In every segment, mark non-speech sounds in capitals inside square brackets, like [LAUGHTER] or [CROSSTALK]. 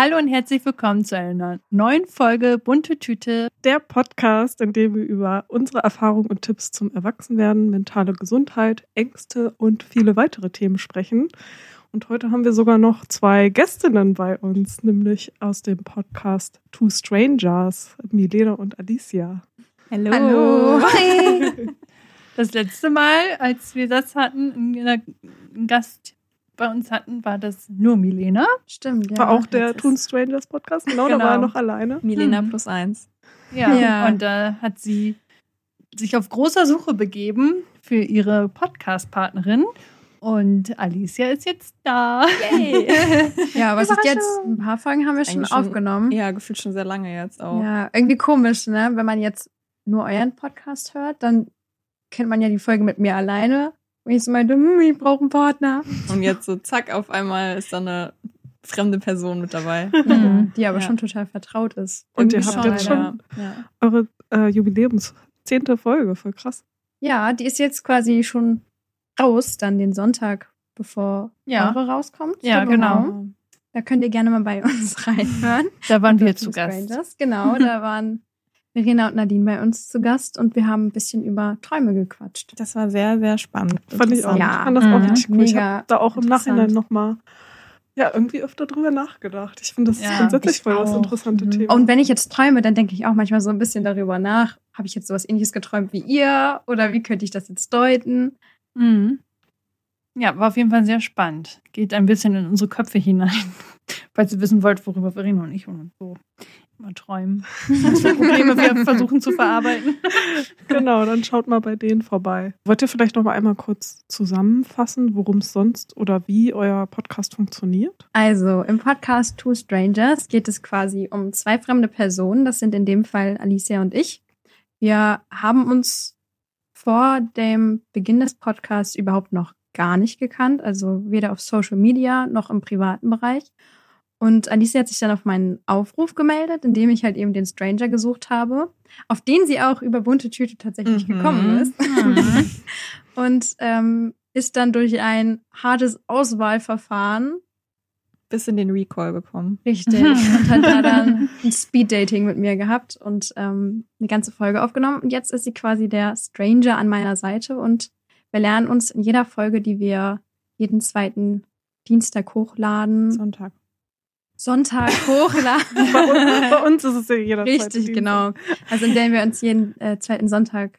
Hallo und herzlich willkommen zu einer neuen Folge Bunte Tüte. Der Podcast, in dem wir über unsere Erfahrungen und Tipps zum Erwachsenwerden, mentale Gesundheit, Ängste und viele weitere Themen sprechen. Und heute haben wir sogar noch zwei Gästinnen bei uns, nämlich aus dem Podcast Two Strangers, Milena und Alicia. Hallo. Hallo. Hi. [LAUGHS] Das letzte Mal, als wir das hatten, einen Gast bei uns hatten, war das nur Milena. Stimmt, ja. War auch der Toon Strangers Podcast, genau, Genau. da war er noch alleine. Milena Hm. plus eins. Ja. Ja. Und da hat sie sich auf großer Suche begeben für ihre Podcast-Partnerin. Und Alicia ist jetzt da. [LAUGHS] Ja, was ist jetzt? Ein paar Folgen haben wir schon schon- aufgenommen. Ja, gefühlt schon sehr lange jetzt auch. Ja, irgendwie komisch, ne? Wenn man jetzt nur euren Podcast hört, dann kennt man ja die Folge mit mir alleine. Und ich so meinte, hm, ich brauche einen Partner. Und jetzt so zack, auf einmal ist da eine fremde Person mit dabei. [LAUGHS] Mhm. Die aber Ja. schon total vertraut ist. Und ihr habt jetzt leider. schon Ja. eure äh, Jubiläums zehnte Folge, voll krass. Ja, die ist jetzt quasi schon raus, dann den Sonntag, bevor Ja. eure rauskommt. Ja, genau. Da könnt ihr gerne mal bei uns [LAUGHS] reinhören. Da waren wir zu Gast. Strangers. Genau, da waren Verena und Nadine bei uns zu Gast und wir haben ein bisschen über Träume gequatscht. Das war sehr, sehr spannend. Fand ich auch. Ja. Ich fand das auch richtig cool. ich habe da auch im. Nachhinein nochmal ja, irgendwie öfter drüber nachgedacht. Ich finde das Ja, grundsätzlich ich voll das interessante Mhm. Thema. Und wenn ich jetzt träume, dann denke ich auch manchmal so ein bisschen darüber nach. Habe ich jetzt sowas ähnliches geträumt wie ihr? Oder wie könnte ich das jetzt deuten? Mhm. Ja, war auf jeden Fall sehr spannend. Geht ein bisschen in unsere Köpfe hinein. [LAUGHS] Falls ihr wissen wollt, worüber Verena und ich und so immer träumen. [LAUGHS] Was für Probleme wir versuchen zu verarbeiten. [LAUGHS] Genau, dann schaut mal bei denen vorbei. Wollt ihr vielleicht noch mal einmal kurz zusammenfassen, worum es sonst oder wie euer Podcast funktioniert? Also im Podcast Two Strangers geht es quasi um zwei fremde Personen. Das sind in dem Fall Alicia und ich. Wir haben uns vor dem Beginn des Podcasts überhaupt noch gar nicht gekannt, also weder auf Social Media noch im privaten Bereich. Und Alicia hat sich dann auf meinen Aufruf gemeldet, in dem ich halt eben den Stranger gesucht habe, auf den sie auch über bunte Tüte tatsächlich Mhm. gekommen ist. Mhm. [LAUGHS] Und ähm, ist dann durch ein hartes Auswahlverfahren Bis in den Recall bekommen. Richtig. [LAUGHS] Und hat da dann ein Speed-Dating mit mir gehabt und ähm, eine ganze Folge aufgenommen. Und jetzt ist sie quasi der Stranger an meiner Seite und wir lernen uns in jeder Folge, die wir jeden zweiten Dienstag hochladen, Sonntag. Sonntag [LAUGHS] hochladen. Bei uns, bei uns ist es ja jeder Richtig, genau. Also in der wir uns jeden äh, zweiten Sonntag,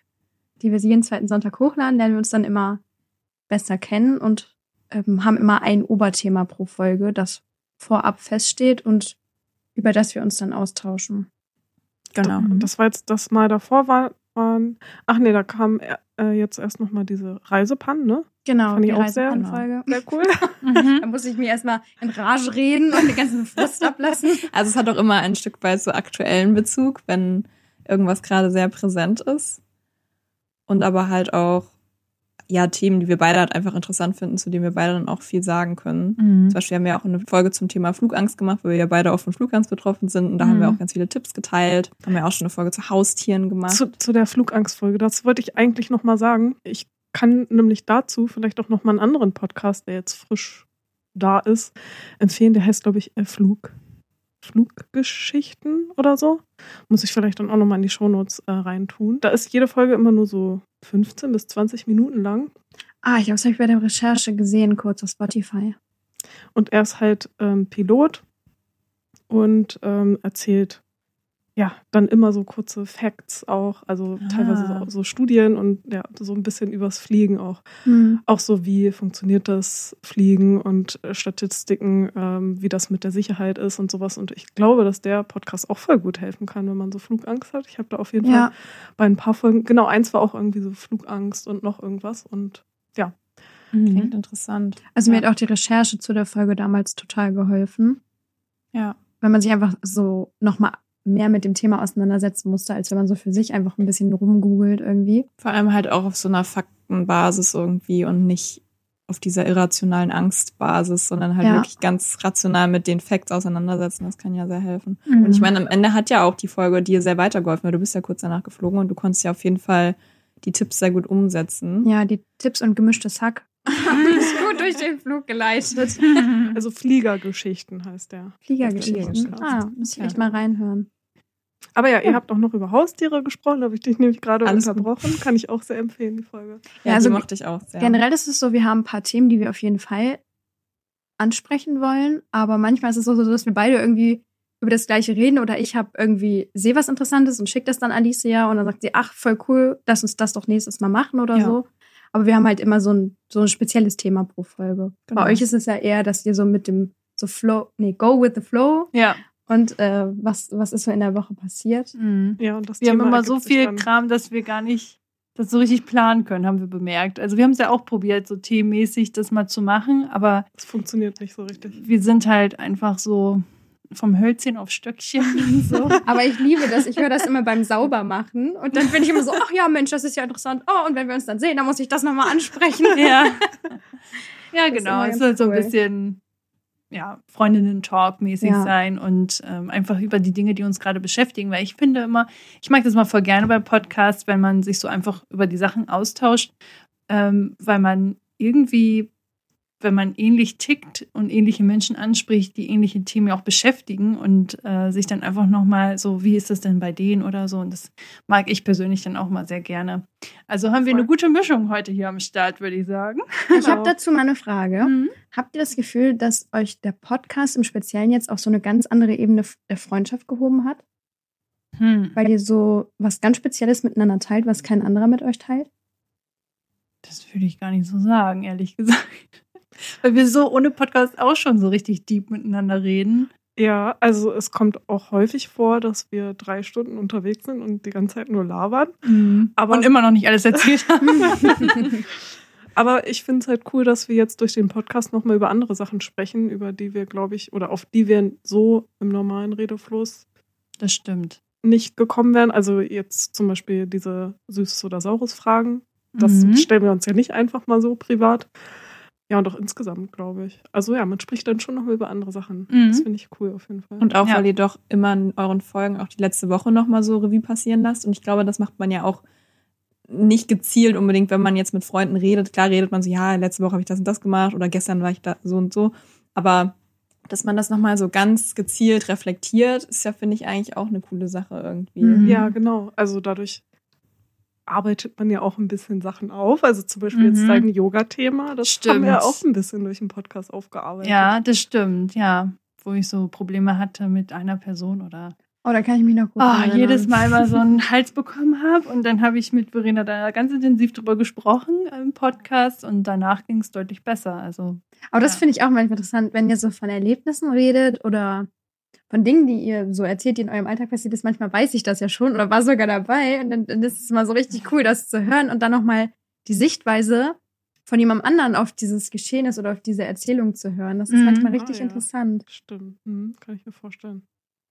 die wir jeden zweiten Sonntag hochladen, lernen wir uns dann immer besser kennen und ähm, haben immer ein Oberthema pro Folge, das vorab feststeht und über das wir uns dann austauschen. Genau. Und Das war jetzt das Mal davor war, waren, ach nee, da kam äh, jetzt erst noch mal diese Reisepannen, ne? Genau, Fand ich die auch sehr-. Sehr cool. [LAUGHS] Mhm. Da muss ich mir erstmal in Rage reden und den ganzen Frust ablassen. [LAUGHS] Also es hat auch immer ein Stück weit so aktuellen Bezug, wenn irgendwas gerade sehr präsent ist. Und aber halt auch, ja, Themen, die wir beide halt einfach interessant finden, zu denen wir beide dann auch viel sagen können. Mhm. Zum Beispiel haben wir auch eine Folge zum Thema Flugangst gemacht, weil wir ja beide auch von Flugangst betroffen sind. Und da haben wir Mhm. auch ganz viele Tipps geteilt. Haben wir auch schon eine Folge zu Haustieren gemacht. zu, zu der Flugangstfolge. Das wollte ich eigentlich noch mal sagen. Ich kann nämlich dazu vielleicht auch noch mal einen anderen Podcast, der jetzt frisch da ist, empfehlen. Der heißt, glaube ich, äh, Flug. Fluggeschichten oder so. Muss ich vielleicht dann auch noch mal in die Shownotes äh, reintun. Da ist jede Folge immer nur so 15 bis 20 Minuten lang. Ah, ich habe ich bei der Recherche gesehen, kurz auf Spotify. Und er ist halt ähm, Pilot und ähm, erzählt ja dann immer so kurze Facts auch, also Ah. teilweise so, so Studien und ja, so ein bisschen übers Fliegen auch. Hm. Auch so, wie funktioniert das Fliegen und äh, Statistiken, ähm, wie das mit der Sicherheit ist und sowas. Und ich glaube, dass der Podcast auch voll gut helfen kann, wenn man so Flugangst hat. Ich habe da auf jeden Ja. Fall bei ein paar Folgen, genau, eins war auch irgendwie so Flugangst und noch irgendwas. Und ja, Klingt interessant. Also mir Ja. hat auch die Recherche zu der Folge damals total geholfen. Ja. Wenn man sich einfach so nochmal mehr mit dem Thema auseinandersetzen musste, als wenn man so für sich einfach ein bisschen rumgoogelt irgendwie. Vor allem halt auch auf so einer Faktenbasis irgendwie und nicht auf dieser irrationalen Angstbasis, sondern halt Ja. wirklich ganz rational mit den Facts auseinandersetzen. Das kann ja sehr helfen. Mhm. Und ich meine, am Ende hat ja auch die Folge dir sehr weitergeholfen, weil du bist ja kurz danach geflogen und du konntest ja auf jeden Fall die Tipps sehr gut umsetzen. Ja, die Tipps und gemischtes Hack ist [LAUGHS] gut durch den Flug geleitet. Also Fliegergeschichten heißt der. Fliegergeschichten. Ah, muss ich Ja. echt mal reinhören. Aber ja, ihr habt auch noch über Haustiere gesprochen, da habe ich dich nämlich gerade Alles gut. unterbrochen. Kann ich auch sehr empfehlen, die Folge. Ja, Ja, also die mochte ich auch sehr. Generell ist es so, wir haben ein paar Themen, die wir auf jeden Fall ansprechen wollen, aber manchmal ist es auch so, dass wir beide irgendwie über das gleiche reden oder ich habe irgendwie sehe was Interessantes und schicke das dann Alicia und dann sagt sie, ach voll cool, lass uns das doch nächstes Mal machen oder Ja. so. Aber wir haben halt immer so ein so ein spezielles Thema pro Folge. Genau. Bei euch ist es ja eher, dass ihr so mit dem so Flow, nee, go with the flow Ja. Und äh, was was ist so in der Woche passiert. Mhm. Ja, und das Wir haben Thema immer so viel dann- Kram, dass wir gar nicht das so richtig planen können, haben wir bemerkt. Also wir haben es ja auch probiert, so themenmäßig das mal zu machen, aber Das funktioniert nicht so richtig. wir sind halt einfach so vom Hölzchen auf Stöckchen [LAUGHS] und so. Aber ich liebe das. Ich höre das immer beim Saubermachen. Und dann bin ich immer so, ach ja, Mensch, das ist ja interessant. Oh, und wenn wir uns dann sehen, dann muss ich das nochmal ansprechen. ja. [LAUGHS] Ja, ist genau. Es ganz soll so ein cool. bisschen ja, Freundinnen-Talk mäßig Ja. sein und ähm, einfach über die Dinge, die uns gerade beschäftigen. Weil ich finde immer, ich mag das mal voll gerne bei Podcasts, wenn man sich so einfach über die Sachen austauscht, ähm, weil man irgendwie, wenn man ähnlich tickt und ähnliche Menschen anspricht, die ähnliche Themen auch beschäftigen und äh, sich dann einfach nochmal so, wie ist das denn bei denen oder so. Und das mag ich persönlich dann auch mal sehr gerne. Also haben wir eine gute Mischung heute hier am Start, würde ich sagen. Ich habe dazu mal eine Frage. Mhm. Habt ihr das Gefühl, dass euch der Podcast im Speziellen jetzt auf so eine ganz andere Ebene der Freundschaft gehoben hat? Hm. Weil ihr so was ganz Spezielles miteinander teilt, was kein anderer mit euch teilt? Das würde ich gar nicht so sagen, ehrlich gesagt. Weil wir so ohne Podcast auch schon so richtig deep miteinander reden. Ja, also es kommt auch häufig vor, dass wir drei Stunden unterwegs sind und die ganze Zeit nur labern. Aber- Und immer noch nicht alles erzählt haben. [LAUGHS] Aber ich finde es halt cool, dass wir jetzt durch den Podcast nochmal über andere Sachen sprechen, über die wir, glaube ich, oder auf die wir so im normalen Redefluss Das stimmt. nicht gekommen wären. Also jetzt zum Beispiel diese Süßes- oder Saures-Fragen. Das Mhm. stellen wir uns ja nicht einfach mal so privat. Ja, und auch insgesamt, glaube ich. Also ja, man spricht dann schon noch mal über andere Sachen. Mhm. Das finde ich cool auf jeden Fall. Und auch, Ja. weil ihr doch immer in euren Folgen auch die letzte Woche nochmal so Revue passieren lasst. Und ich glaube, das macht man ja auch nicht gezielt unbedingt, wenn man jetzt mit Freunden redet. Klar redet man so, ja, letzte Woche habe ich das und das gemacht oder gestern war ich da so und so. Aber dass man das nochmal so ganz gezielt reflektiert, ist ja, finde ich, eigentlich auch eine coole Sache irgendwie. Mhm. Ja, genau. Also dadurch arbeitet man ja auch ein bisschen Sachen auf. Also zum Beispiel jetzt Mhm. dein Yoga-Thema, das Stimmt. haben wir ja auch ein bisschen durch den Podcast aufgearbeitet. Ja, das stimmt, ja. Wo ich so Probleme hatte mit einer Person oder Oh, da kann ich mich noch gut oh, erinnern. jedes Mal mal so einen [LAUGHS] Hals bekommen habe. Und dann habe ich mit Verena da ganz intensiv drüber gesprochen im Podcast und danach ging es deutlich besser. Also Aber das Ja. finde ich auch manchmal interessant, wenn ihr so von Erlebnissen redet oder von Dingen, die ihr so erzählt, die in eurem Alltag passiert ist. Manchmal weiß ich das ja schon oder war sogar dabei. Und dann, dann ist es mal so richtig cool, das zu hören und dann nochmal die Sichtweise von jemandem anderen auf dieses Geschehnis oder auf diese Erzählung zu hören. Das ist Mhm. manchmal Ah, richtig ja. interessant, Stimmt. Hm, kann ich mir vorstellen.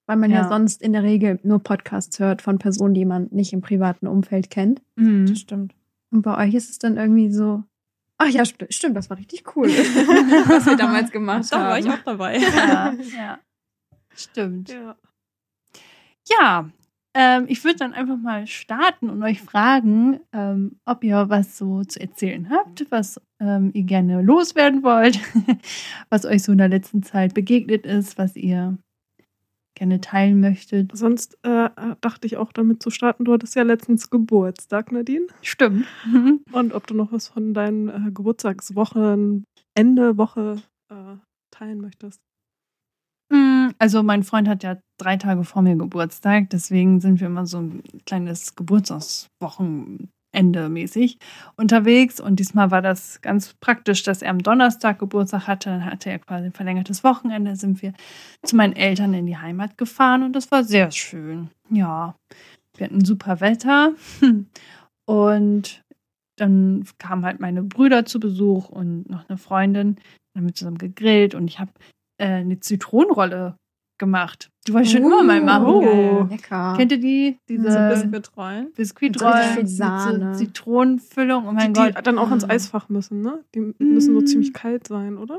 weil man ja. Ja. sonst in der Regel nur Podcasts hört von Personen, die man nicht im privaten Umfeld kennt. mhm. Das stimmt. Und bei euch ist es dann irgendwie so, ach ja, st stimmt, das war richtig cool, [LAUGHS] was wir damals gemacht Da haben. war ich auch dabei. ja, [LAUGHS] ja. Stimmt. Ja. Ja, ähm, ich würde dann einfach mal starten und euch fragen, ähm, ob ihr was so zu erzählen habt, was ähm, ihr gerne loswerden wollt, [LAUGHS] was euch so in der letzten Zeit begegnet ist, was ihr gerne teilen möchtet. Sonst äh, dachte ich auch damit zu starten, du hattest ja letztens Geburtstag, Nadine. Stimmt. [LAUGHS] [LAUGHS] Und ob du noch was von deinen äh, Geburtstagswochen, Ende Woche äh, teilen möchtest. Also mein Freund hat ja drei Tage vor mir Geburtstag, deswegen sind wir immer so ein kleines Geburtstagswochenende mäßig unterwegs. Und diesmal war das ganz praktisch, dass er am Donnerstag Geburtstag hatte. Dann hatte er quasi ein verlängertes Wochenende, sind wir zu meinen Eltern in die Heimat gefahren und das war sehr schön. Ja, wir hatten super Wetter [LAUGHS] und dann kamen halt meine Brüder zu Besuch und noch eine Freundin. Dann haben wir zusammen gegrillt und ich habe äh, eine Zitronenrolle gemacht. Die wollte ich schon immer mal machen. Oh. Lecker. Kennt ihr die? Diese So Bis Biskuitrollen. Biskuitrollen Mit so Zitronenfüllung. Oh mein die, Gott. die dann auch ins Mm. Eisfach müssen, ne? Die müssen so Mm. ziemlich kalt sein, oder?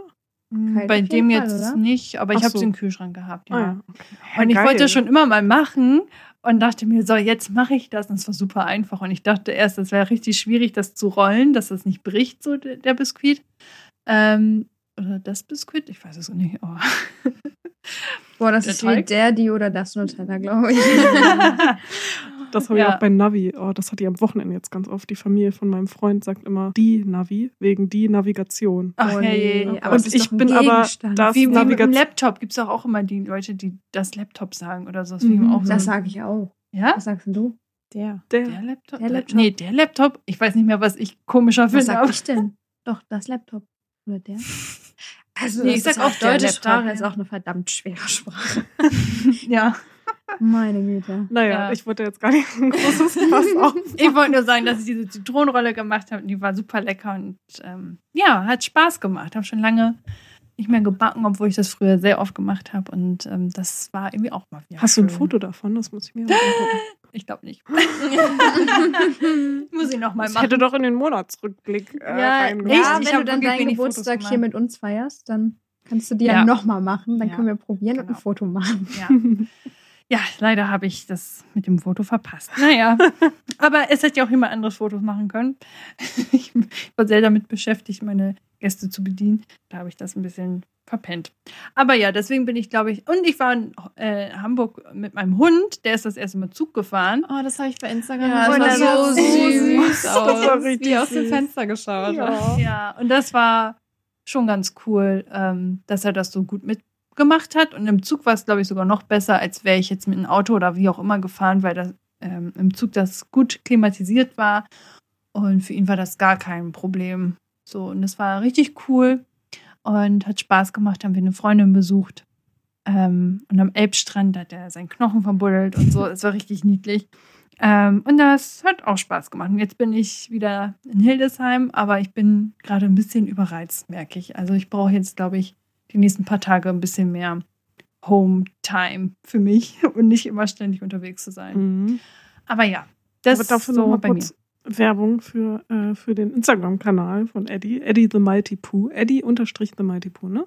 Mm, Kalt Bei dem jeden jetzt Fall, oder? nicht, aber ich habe so. sie im Kühlschrank gehabt. Ja. Ah ja. Okay. Und ich Geil. wollte das schon immer mal machen. und dachte mir, so, jetzt mache ich das. Und es war super einfach. Und ich dachte erst, es wäre richtig schwierig, das zu rollen, dass das nicht bricht, so der, der Biskuit. Ähm, oder das Biskuit? Ich weiß es nicht. Oh. Boah, das Der ist wie Teig? der, die oder das Nutella, glaube ich. [LAUGHS] Das habe ich Ja. auch bei Navi. Oh, das hat die am Wochenende jetzt ganz oft. Die Familie von meinem Freund sagt immer die Navi, wegen die Navigation. Ach, Oh, hey, nee, ja. aber Und ich bin aber Gegenstand. das Wie, wie mit dem. Laptop gibt es auch, auch immer die Leute, die das Laptop sagen oder so. Mhm, auch so Das sage ich auch. ja? Was sagst denn du? Der. Der, Der Laptop? Der Laptop. Nee, der Laptop. Ich weiß nicht mehr, was ich komischer Was finde. sag aber- ich denn? Doch, das Laptop. Oder der? [LAUGHS] Also, Nee, ich sag auch deutsche Sprache ist auch eine verdammt schwere Sprache. [LAUGHS] Ja. Meine Güte. naja, Ja. ich wollte jetzt gar nicht so ein großes [LAUGHS] Fass auf. Ich wollte nur sagen, dass ich diese Zitronenrolle gemacht habe und die war super lecker und ähm, ja, hat Spaß gemacht. Habe schon lange nicht mehr gebacken, obwohl ich das früher sehr oft gemacht habe und ähm, das war irgendwie auch mal wieder Hast du ein schön. Foto davon? Das muss ich mir mal angucken. [LAUGHS] Ich glaube nicht. [LAUGHS] Muss ich noch mal Das machen. hätte doch in den Monatsrückblick äh, Ja, echt? ja Ich wenn du dann deinen Geburtstag hier mit uns feierst, dann kannst du die Ja. ja, nochmal machen. Dann Ja, können wir probieren und genau. ein Foto machen. Ja. [LAUGHS] ja, leider habe ich das mit dem Foto verpasst. Naja, [LAUGHS] aber es hätte ja auch jemand anderes Fotos machen können. [LAUGHS] Ich war sehr damit beschäftigt, meine Gäste zu bedienen. Da habe ich das ein bisschen verpennt. Aber ja, deswegen bin ich, glaube ich, und ich war in äh, Hamburg mit meinem Hund, der ist das erste Mal Zug gefahren. Oh, das habe ich bei Instagram Ja, gesehen. das war so so süß süß. aus. Das wie aus dem. Fenster geschaut. Ja. Ja, und das war schon ganz cool, ähm, dass er das so gut mitgemacht hat. Und im Zug war es, glaube ich, sogar noch besser, als wäre ich jetzt mit einem Auto oder wie auch immer gefahren, weil das ähm, im Zug das gut klimatisiert war. Und für ihn war das gar kein Problem. So, und das war richtig cool und hat Spaß gemacht. Haben wir eine Freundin besucht. Ähm, und am Elbstrand hat er seinen Knochen verbuddelt und so. Es war richtig niedlich. Ähm, und das hat auch Spaß gemacht. Und jetzt bin ich wieder in Hildesheim, aber ich bin gerade ein bisschen überreizt, merke ich. Also ich brauche jetzt, glaube ich, die nächsten paar Tage ein bisschen mehr Home-Time für mich [LAUGHS] und nicht immer ständig unterwegs zu sein. Mhm. Aber ja, das ist noch so mal bei mir. Werbung für, äh, für den Instagram-Kanal von Eddie. Eddie the Mighty Pooh. Eddie unterstrich the Mighty Pooh, ne?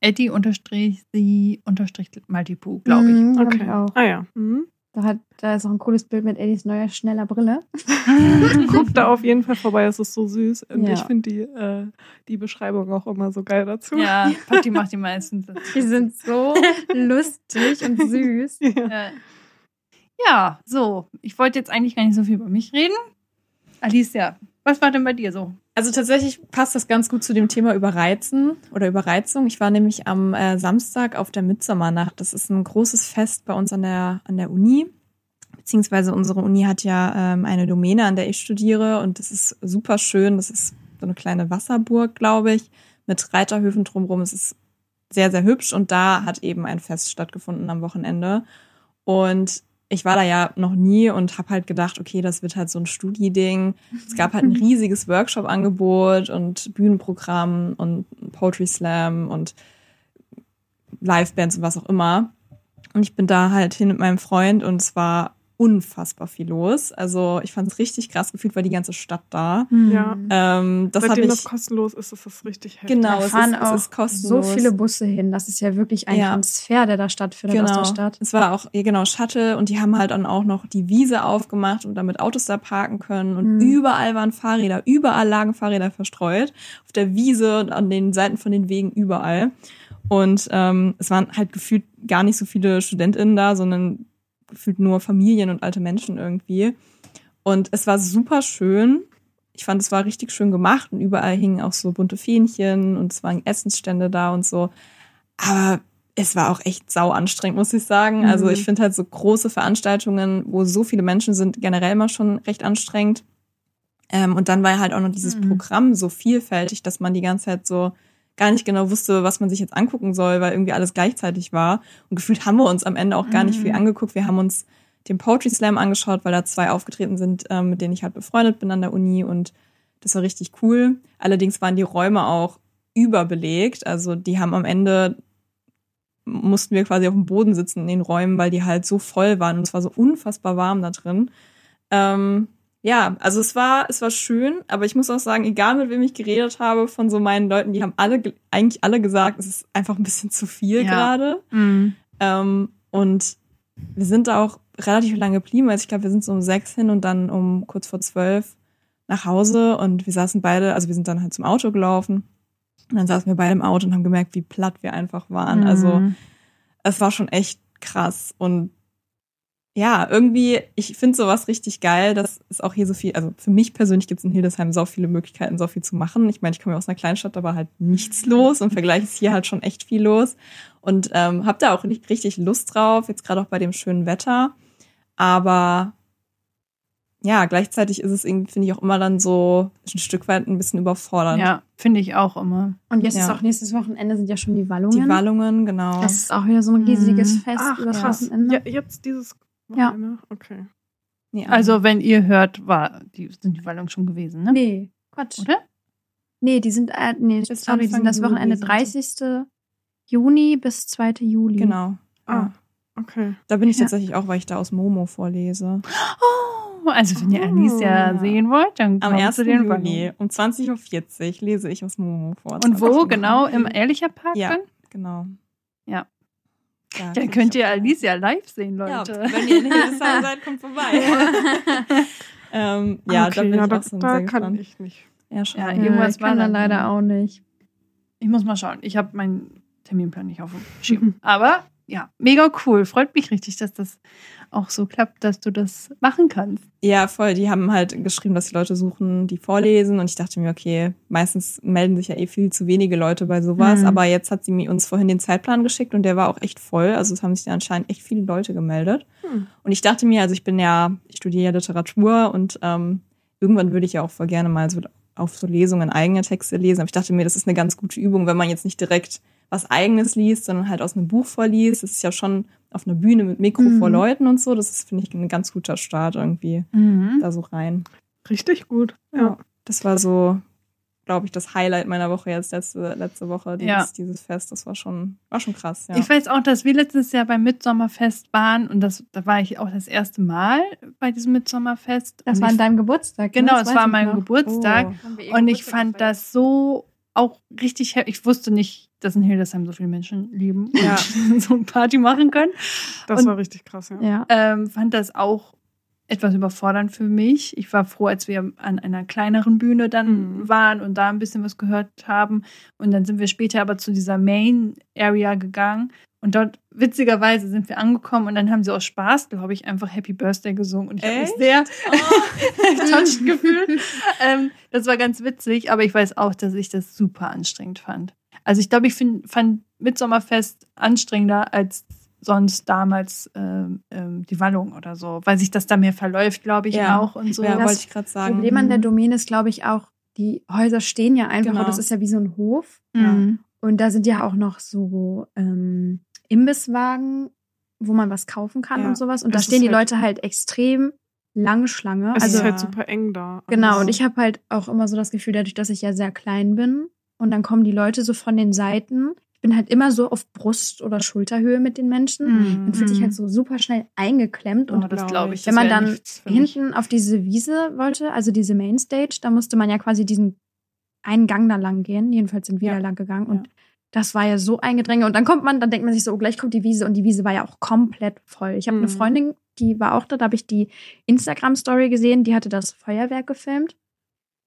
Eddie unterstrich sie unterstrich Maltipu, glaube ich. Mhm, glaub Okay. ich auch. Ah ja. Mhm. Da, hat, da ist auch ein cooles Bild mit Eddies neuer, schneller Brille. [LAUGHS] Guckt da auf jeden Fall vorbei, es ist so süß. Und Ja. ich finde die, äh, die Beschreibung auch immer so geil dazu. Ja, [LAUGHS] Patti macht die meisten. Die sind so lustig und süß. Ja. Ja, so. Ich wollte jetzt eigentlich gar nicht so viel über mich reden. Alicia, was war denn bei dir so? Also tatsächlich passt das ganz gut zu dem Thema Überreizen oder Überreizung. Ich war nämlich am äh, Samstag auf der Mitsommernacht. Das ist ein großes Fest bei uns an der, an der Uni. Beziehungsweise unsere Uni hat ja ähm, eine Domäne, an der ich studiere und das ist super schön. Das ist so eine kleine Wasserburg, glaube ich, mit Reiterhöfen drumherum. Es ist sehr, sehr hübsch und da hat eben ein Fest stattgefunden am Wochenende. Und ich war da ja noch nie und habe halt gedacht, okay, das wird halt so ein Studi-Ding. Es gab halt ein [LAUGHS] riesiges Workshop-Angebot und Bühnenprogramm und Poetry Slam und Livebands und was auch immer. Und ich bin da halt hin mit meinem Freund und es war unfassbar viel los. Also ich fand es richtig krass gefühlt, war die ganze Stadt da. Ja. Ähm, das Seitdem ich das kostenlos ist, ist das richtig heftig. genau. Da es fahren ist, auch es ist so kostenlos. viele Busse hin. Das ist ja wirklich ein Ja. Transfer, der da stattfindet aus der Stadt. Es war auch, ja, genau, Shuttle und die haben halt dann auch noch die Wiese aufgemacht und damit Autos da parken können und Mhm. überall waren Fahrräder, überall lagen Fahrräder verstreut. Auf der Wiese und an den Seiten von den Wegen überall. Und ähm, es waren halt gefühlt gar nicht so viele StudentInnen da, sondern gefühlt nur Familien und alte Menschen irgendwie. Und es war super schön. Ich fand, es war richtig schön gemacht und überall hingen auch so bunte Fähnchen und es waren Essensstände da und so. Aber es war auch echt sau anstrengend, muss ich sagen. Also Mhm. ich finde halt so große Veranstaltungen, wo so viele Menschen sind, generell immer schon recht anstrengend. Ähm, und dann war halt auch noch dieses Mhm. Programm so vielfältig, dass man die ganze Zeit so gar nicht genau wusste, was man sich jetzt angucken soll, weil irgendwie alles gleichzeitig war. Und gefühlt haben wir uns am Ende auch gar nicht Mhm. viel angeguckt. Wir haben uns den Poetry Slam angeschaut, weil da zwei aufgetreten sind, ähm, mit denen ich halt befreundet bin an der Uni und das war richtig cool. Allerdings waren die Räume auch überbelegt. Also die haben am Ende mussten wir quasi auf dem Boden sitzen in den Räumen, weil die halt so voll waren und es war so unfassbar warm da drin. Ähm, ja, also es war, es war schön, aber ich muss auch sagen, egal mit wem ich geredet habe von so meinen Leuten, die haben alle, ge- eigentlich alle gesagt, es ist einfach ein bisschen zu viel Ja. gerade. Mhm. Ähm, und wir sind da auch relativ lange geblieben. Also ich glaube, wir sind so um sechs hin und dann um kurz vor zwölf nach Hause und wir saßen beide, also wir sind dann halt zum Auto gelaufen und dann saßen wir beide im Auto und haben gemerkt, wie platt wir einfach waren. Mhm. Also es war schon echt krass und ja, irgendwie, ich finde sowas richtig geil, dass es auch hier so viel, also für mich persönlich gibt es in Hildesheim so viele Möglichkeiten, so viel zu machen. Ich meine, ich komme ja aus einer Kleinstadt, da war halt nichts los und im Vergleich ist hier halt schon echt viel los. Und ähm, habe da auch ri- richtig Lust drauf, jetzt gerade auch bei dem schönen Wetter. Aber ja, gleichzeitig ist es irgendwie, finde ich, auch immer dann so ein Stück weit ein bisschen überfordernd. Ja, finde ich auch immer. Und jetzt ist Ja. auch nächstes Wochenende sind ja schon die Wallungen. Die Wallungen, genau. Das ist auch wieder so ein riesiges Mhm. Fest Ach, übers krass. Wochenende. Ja, jetzt dieses Ja. Wochenende? Okay. Ja. Also, wenn ihr hört, war, die, sind die Wallungen schon gewesen, ne? Nee, Quatsch. Oder? Nee, die sind, äh, nee, Bis sorry, die sind das Wochenende sind sie. 30. Juni bis 2. Juli. genau. Ah, Ja. okay. Da bin ich Ja. tatsächlich auch, weil ich da aus Momo vorlese. Oh, also wenn ihr Oh. Alicia sehen wollt, dann Am kommt 1. zu den Wallungen. um 20.40 Uhr lese ich aus Momo vor. Und wo? Genau, im Ehrlicher Park Ja. dann? Genau. Ja. Da Dann könnt ihr Alicia live sehen, Ja, Leute. wenn ihr in Hildesheim [LAUGHS] seid, kommt vorbei. [LAUGHS] ähm, ja, da okay, bin ja, ich da, auch so da kann gespannt. ich nicht. Ja, Ja, schade. irgendwas war kann da dann, leider ja. auch nicht. Ich muss mal schauen. Ich habe meinen Terminplan nicht auf dem [LAUGHS] Schirm. Aber ja, mega cool. Freut mich richtig, dass das auch so klappt, dass du das machen kannst. Ja, voll. Die haben halt geschrieben, dass die Leute suchen, die vorlesen. Und ich dachte mir, okay, meistens melden sich ja eh viel zu wenige Leute bei sowas. Mhm. Aber jetzt hat sie mir uns vorhin den Zeitplan geschickt und der war auch echt voll. Also es haben sich da anscheinend echt viele Leute gemeldet. Hm. Und ich dachte mir, also ich bin ja, ich studiere ja Literatur und ähm, irgendwann würde ich ja auch voll gerne mal so auf so Lesungen eigene Texte lesen. Aber ich dachte mir, das ist eine ganz gute Übung, wenn man jetzt nicht direkt was eigenes liest, sondern halt aus einem Buch vorliest. Das ist ja schon auf einer Bühne mit Mikro Mhm. vor Leuten und so. Das ist, finde ich, ein ganz guter Start irgendwie Mhm. da so rein. Richtig gut. Ja. Ja. Das war so, glaube ich, das Highlight meiner Woche jetzt letzte, letzte Woche, dieses, Ja. dieses Fest. Das war schon, war schon krass, ja. Ich weiß auch, dass wir letztes Jahr beim Mitsommerfest waren und das, da war ich auch das erste Mal bei diesem Mitsommerfest. Das und war an deinem Geburtstag. ne? Genau, Das es war mein noch. Geburtstag. Oh. Und ich fand das so auch richtig. Ich wusste nicht, dass in Hildesheim so viele Menschen leben und Ja. [LAUGHS] so eine Party machen können. Das Und- war richtig krass, ja. Ja. Ähm, fand das auch etwas überfordernd für mich. Ich war froh, als wir an einer kleineren Bühne dann Mhm. waren und da ein bisschen was gehört haben. Und dann sind wir später aber zu dieser Main Area gegangen. Und dort, witzigerweise, sind wir angekommen und dann haben sie aus Spaß, glaube ich, einfach Happy Birthday gesungen. Und ich habe mich sehr [LAUGHS] touched gefühlt. ähm, das war ganz witzig, aber ich weiß auch, dass ich das super anstrengend fand. Also ich glaube, ich find, fand Mitsommerfest anstrengender als sonst damals ähm, ähm, die Wallung oder so, weil sich das da mehr verläuft, glaube ich, Ja. auch und so. ja, das wollte ich gerade sagen. Problem an der Mhm. Domäne ist, glaube ich, auch, die Häuser stehen ja einfach, Genau. und das ist ja wie so ein Hof. Mhm. Und da sind ja auch noch so ähm, Imbisswagen, wo man was kaufen kann Ja. und sowas. Und Es da stehen die halt- Leute halt extrem lange Schlange. Es also ist halt super eng da. genau, und ich habe halt auch immer so das Gefühl, dadurch, dass ich ja sehr klein bin und dann kommen die Leute so von den Seiten. Ich bin halt immer so auf Brust- oder Schulterhöhe mit den Menschen. Mhm. Man fühlt sich halt so super schnell eingeklemmt Oh, und das glaub glaube ich. wenn man dann hinten auf diese Wiese wollte, also diese Mainstage, da musste man ja quasi diesen einen Gang da lang gehen. Jedenfalls sind wir Ja. da lang gegangen. Ja. Und das war ja so ein Gedränge. Und dann kommt man, dann denkt man sich so, oh, gleich kommt die Wiese. Und die Wiese war ja auch komplett voll. Ich habe eine Mhm. Freundin, die war auch da, da habe ich die Instagram-Story gesehen, die hatte das Feuerwerk gefilmt.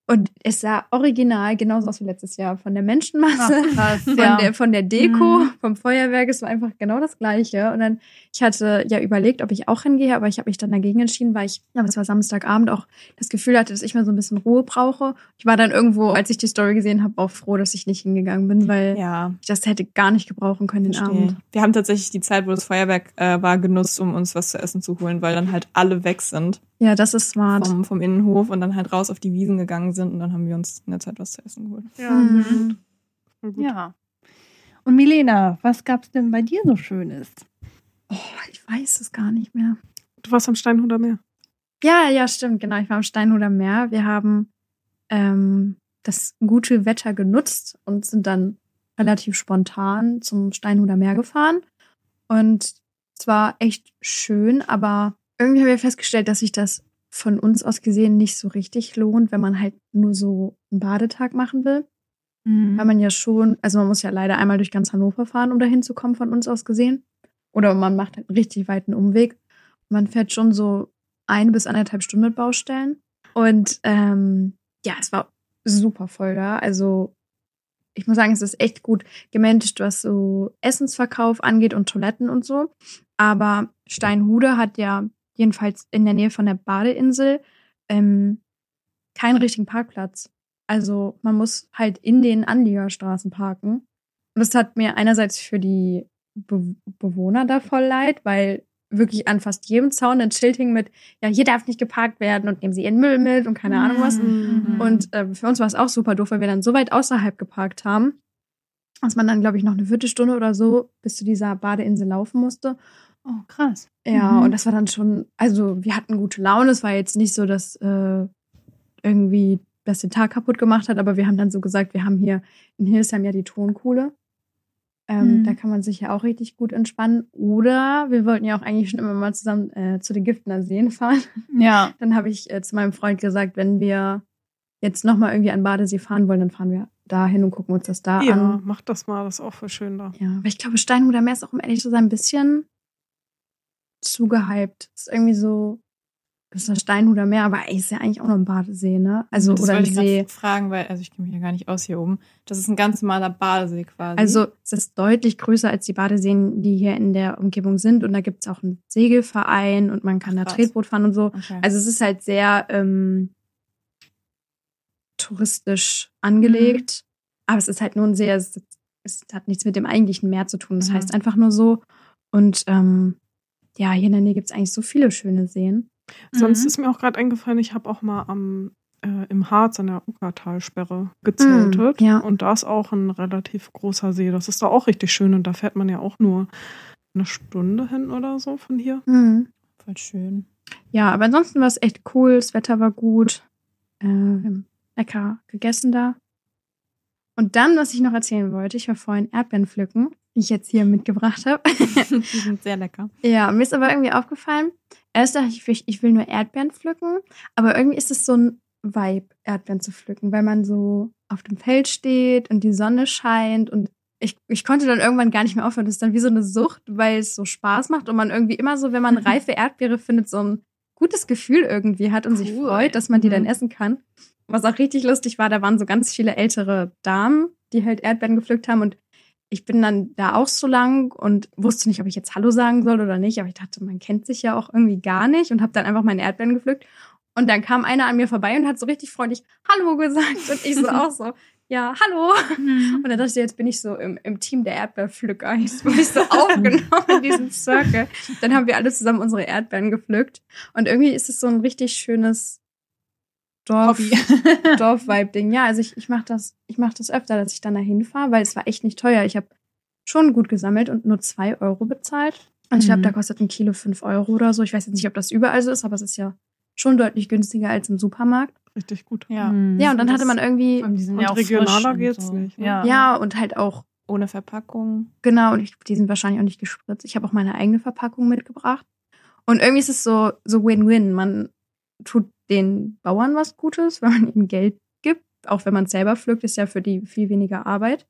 Und es sah original genauso aus wie letztes Jahr. Von der Menschenmasse, Ach, krass, von, ja. der, von der Deko, Mhm. vom Feuerwerk, es war einfach genau das Gleiche. Und dann, ich hatte ja überlegt, ob ich auch hingehe, aber ich habe mich dann dagegen entschieden, weil ich, ja, es war Samstagabend, auch das Gefühl hatte, dass ich mal so ein bisschen Ruhe brauche. Ich war dann irgendwo, als ich die Story gesehen habe, auch froh, dass ich nicht hingegangen bin, weil Ja, ich das hätte gar nicht gebrauchen können den verstehe. Abend. Wir haben tatsächlich die Zeit, wo das Feuerwerk äh, war, genutzt, um uns was zu essen zu holen, weil dann halt alle weg sind Ja, das ist smart. vom, vom Innenhof und dann halt raus auf die Wiesen gegangen sind und dann haben wir uns in der Zeit was zu essen geholt. Ja, Mhm. Ja. Und Milena, was gab's denn bei dir so Schönes? Oh, ich weiß es gar nicht mehr. Du warst am Steinhuder Meer. Ja, ja, stimmt, genau. Ich war am Steinhuder Meer. Wir haben ähm, das gute Wetter genutzt und sind dann relativ spontan zum Steinhuder Meer gefahren. Und es war echt schön, aber irgendwie haben wir festgestellt, dass sich das von uns aus gesehen nicht so richtig lohnt, wenn man halt nur so einen Badetag machen will. Weil man ja schon, also man muss ja leider einmal durch ganz Hannover fahren, um dahin zu kommen, von uns aus gesehen. Oder man macht halt einen richtig weiten Umweg. Man fährt schon so ein bis anderthalb Stunden mit Baustellen. Und ähm, ja, es war super voll da. Also ich muss sagen, es ist echt gut gemanagt, was so Essensverkauf angeht und Toiletten und so. Aber Steinhude hat ja jedenfalls in der Nähe von der Badeinsel ähm, keinen richtigen Parkplatz. Also man muss halt in den Anliegerstraßen parken. Und das hat mir einerseits für die Be Bewohner da voll leid, weil wirklich an fast jedem Zaun ein Schild hing mit, ja, hier darf nicht geparkt werden und nehmen Sie Ihren Müll mit und keine Ahnung was. Mhm. Und äh, für uns war es auch super doof, weil wir dann so weit außerhalb geparkt haben, dass man dann, glaube ich, noch eine Viertelstunde oder so bis zu dieser Badeinsel laufen musste. Oh, krass. Ja, Mhm. und das war dann schon, also wir hatten gute Laune. Es war jetzt nicht so, dass äh, irgendwie das den Tag kaputt gemacht hat, aber wir haben dann so gesagt, wir haben hier in Hildesheim ja die Tonkuhle. Ähm, Mhm. Da kann man sich ja auch richtig gut entspannen. Oder wir wollten ja auch eigentlich schon immer mal zusammen äh, zu den Giftner Seen fahren. Ja. [LAUGHS] Dann habe ich äh, zu meinem Freund gesagt, wenn wir jetzt nochmal irgendwie an Badesee fahren wollen, dann fahren wir dahin und gucken uns das da Ja, an. mach das mal, das ist auch voll schön da. Ja, weil ich glaube, Steinhuder Meer ist auch, um ehrlich zu sein, ein bisschen zu gehypt. Ist irgendwie so, das ist das Steinhuder Meer, aber ey, ist ja eigentlich auch noch ein Badesee, ne? Also, das oder wollte ich See. fragen, weil, also ich kenne mich ja gar nicht aus hier oben. Das ist ein ganz normaler Badesee quasi. Also, es ist deutlich größer als die Badeseen, die hier in der Umgebung sind. Und da gibt's auch einen Segelverein und man kann da Krass. Tretboot fahren und so. okay. Also, es ist halt sehr ähm, touristisch angelegt. Aber es ist halt nur ein sehr, es, es hat nichts mit dem eigentlichen Meer zu tun. Das Mhm. heißt einfach nur so. Und ähm, ja, hier in der Nähe gibt's eigentlich so viele schöne Seen. Sonst Mhm. ist mir auch gerade eingefallen, ich habe auch mal am äh, im Harz an der Uckertalsperre gezeltet. Mm, ja. Und da ist auch ein relativ großer See. Das ist da auch richtig schön und da fährt man ja auch nur eine Stunde hin oder so von hier. Mhm. Voll schön. Ja, aber ansonsten war es echt cool. Das Wetter war gut. Äh, wir haben lecker gegessen da. Und dann, was ich noch erzählen wollte, ich war vorhin Erdbeeren pflücken, die ich jetzt hier mitgebracht habe. [LAUGHS] Die sind sehr lecker. Ja, mir ist aber irgendwie aufgefallen, erst dachte ich, ich will nur Erdbeeren pflücken, aber irgendwie ist es so ein Vibe, Erdbeeren zu pflücken, weil man so auf dem Feld steht und die Sonne scheint und ich, ich konnte dann irgendwann gar nicht mehr aufhören. Das ist dann wie so eine Sucht, weil es so Spaß macht und man irgendwie immer so, wenn man reife Erdbeere findet, so ein gutes Gefühl irgendwie hat und sich Cool. freut, dass man die dann Mhm. essen kann. Was auch richtig lustig war, da waren so ganz viele ältere Damen, die halt Erdbeeren gepflückt haben und ich bin dann da auch so lang und wusste nicht, ob ich jetzt Hallo sagen soll oder nicht, aber ich dachte, man kennt sich ja auch irgendwie gar nicht und habe dann einfach meine Erdbeeren gepflückt. Und dann kam einer an mir vorbei und hat so richtig freundlich Hallo gesagt und ich so auch so, [LAUGHS] ja, hallo. Mhm. Und dann dachte ich, jetzt bin ich so im, im Team der Erdbeerpflücker. Jetzt wurde ich so [LAUGHS] aufgenommen in diesem Circle. Dann haben wir alle zusammen unsere Erdbeeren gepflückt. Und irgendwie ist es so ein richtig schönes Dorf. [LAUGHS] [LAUGHS] Dorf-Vibe-Ding. Ja, also ich, ich mache das, ich mach das öfter, dass ich dann dahin fahre, weil es war echt nicht teuer. Ich habe schon gut gesammelt und nur zwei Euro bezahlt. Und ich glaube, Mhm. da kostet ein Kilo fünf Euro oder so. Ich weiß jetzt nicht, ob das überall so ist, aber es ist ja schon deutlich günstiger als im Supermarkt. Richtig gut. Ja. Mhm. Ja, und dann hatte man irgendwie, Und ja auch regionaler geht's so. nicht, ne? Ja. ja, und halt auch Ohne Verpackung. Genau, und ich, die sind wahrscheinlich auch nicht gespritzt. Ich habe auch meine eigene Verpackung mitgebracht. Und irgendwie ist es so so Win-Win. Man tut den Bauern was Gutes, weil man ihnen Geld gibt. Auch wenn man es selber pflückt, ist ja für die viel weniger Arbeit.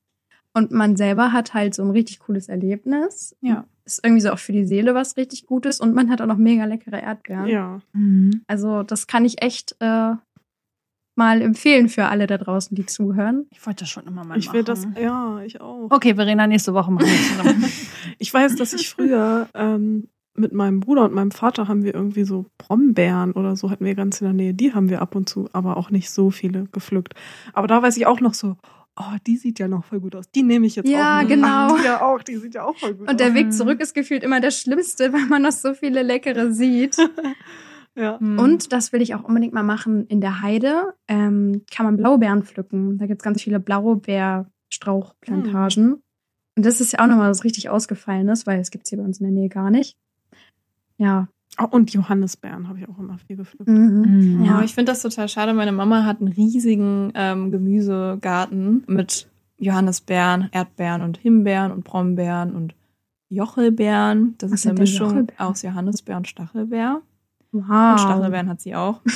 Und man selber hat halt so ein richtig cooles Erlebnis. Ja. Ist irgendwie so auch für die Seele was richtig Gutes. Und man hat auch noch mega leckere Erdbeeren. Ja. Mhm. Also das kann ich echt äh, mal empfehlen für alle da draußen, die zuhören. Ich wollte das schon immer mal Ich will das, machen. ja, ich auch. Okay, Verena, nächste Woche machen wir [LAUGHS] zusammen. Ich weiß, dass ich früher ähm, mit meinem Bruder und meinem Vater haben wir irgendwie so Brombeeren oder so hatten wir ganz in der Nähe. Die haben wir ab und zu, aber auch nicht so viele gepflückt. Aber da weiß ich auch noch so, oh, die sieht ja noch voll gut aus. Die nehme ich jetzt Ja, auch. mit. genau. Ach, die ja auch, die sieht ja auch voll gut Und der aus. Weg Mhm. zurück ist gefühlt immer der schlimmste, [LAUGHS] weil man noch so viele leckere sieht. [LAUGHS] Ja. Mhm. Und das will ich auch unbedingt mal machen. In der Heide ähm, kann man Blaubeeren pflücken. Da gibt's ganz viele Blaubeerstrauchplantagen. Und das ist ja auch nochmal was richtig Ausgefallenes, weil es gibt's hier bei uns in der Nähe gar nicht. Ja. Oh, und Johannisbeeren habe ich auch immer viel gepflückt. Mhm. Mhm. Ja. Ja, ich finde das total schade. Meine Mama hat einen riesigen ähm, Gemüsegarten mit Johannisbeeren, Erdbeeren und Himbeeren und Brombeeren und Jochelbeeren. Das Was ist eine Mischung aus Johannisbeer und Stachelbeer. Wow. Und Stachelbeeren hat sie auch. [LAUGHS]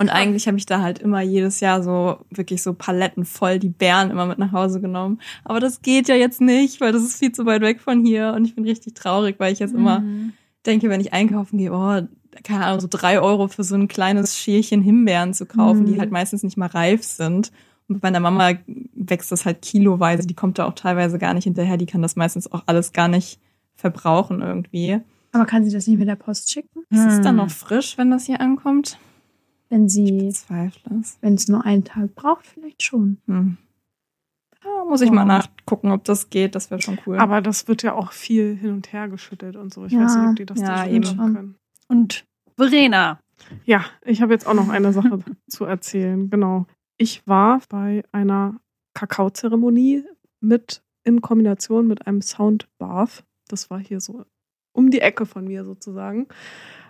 Und eigentlich habe ich da halt immer jedes Jahr so wirklich so Paletten voll die Beeren immer mit nach Hause genommen. Aber das geht ja jetzt nicht, weil das ist viel zu weit weg von hier. Und ich bin richtig traurig, weil ich jetzt immer Mhm. Denke, wenn ich einkaufen gehe, oh, keine Ahnung, so drei Euro für so ein kleines Schälchen Himbeeren zu kaufen, die Mhm. halt meistens nicht mal reif sind. Und bei meiner Mama wächst das halt kiloweise. Die kommt da auch teilweise gar nicht hinterher. Die kann das meistens auch alles gar nicht verbrauchen irgendwie. Aber kann sie das nicht mit der Post schicken? Ist es dann Hm. noch frisch, wenn das hier ankommt? Wenn Ich sie, bezweifle es. wenn es nur einen Tag braucht, vielleicht schon. Hm. Ja, muss ich mal nachgucken, ob das geht. Das wäre schon cool. Aber das wird ja auch viel hin und her geschüttelt und so. Ich Ja. weiß nicht, ob die das Ja, eben. können. Und Verena. Ja, ich habe jetzt auch noch eine Sache [LAUGHS] zu erzählen. Genau. Ich war bei einer Kakaozeremonie mit in Kombination mit einem Soundbath. Das war hier so um die Ecke von mir sozusagen.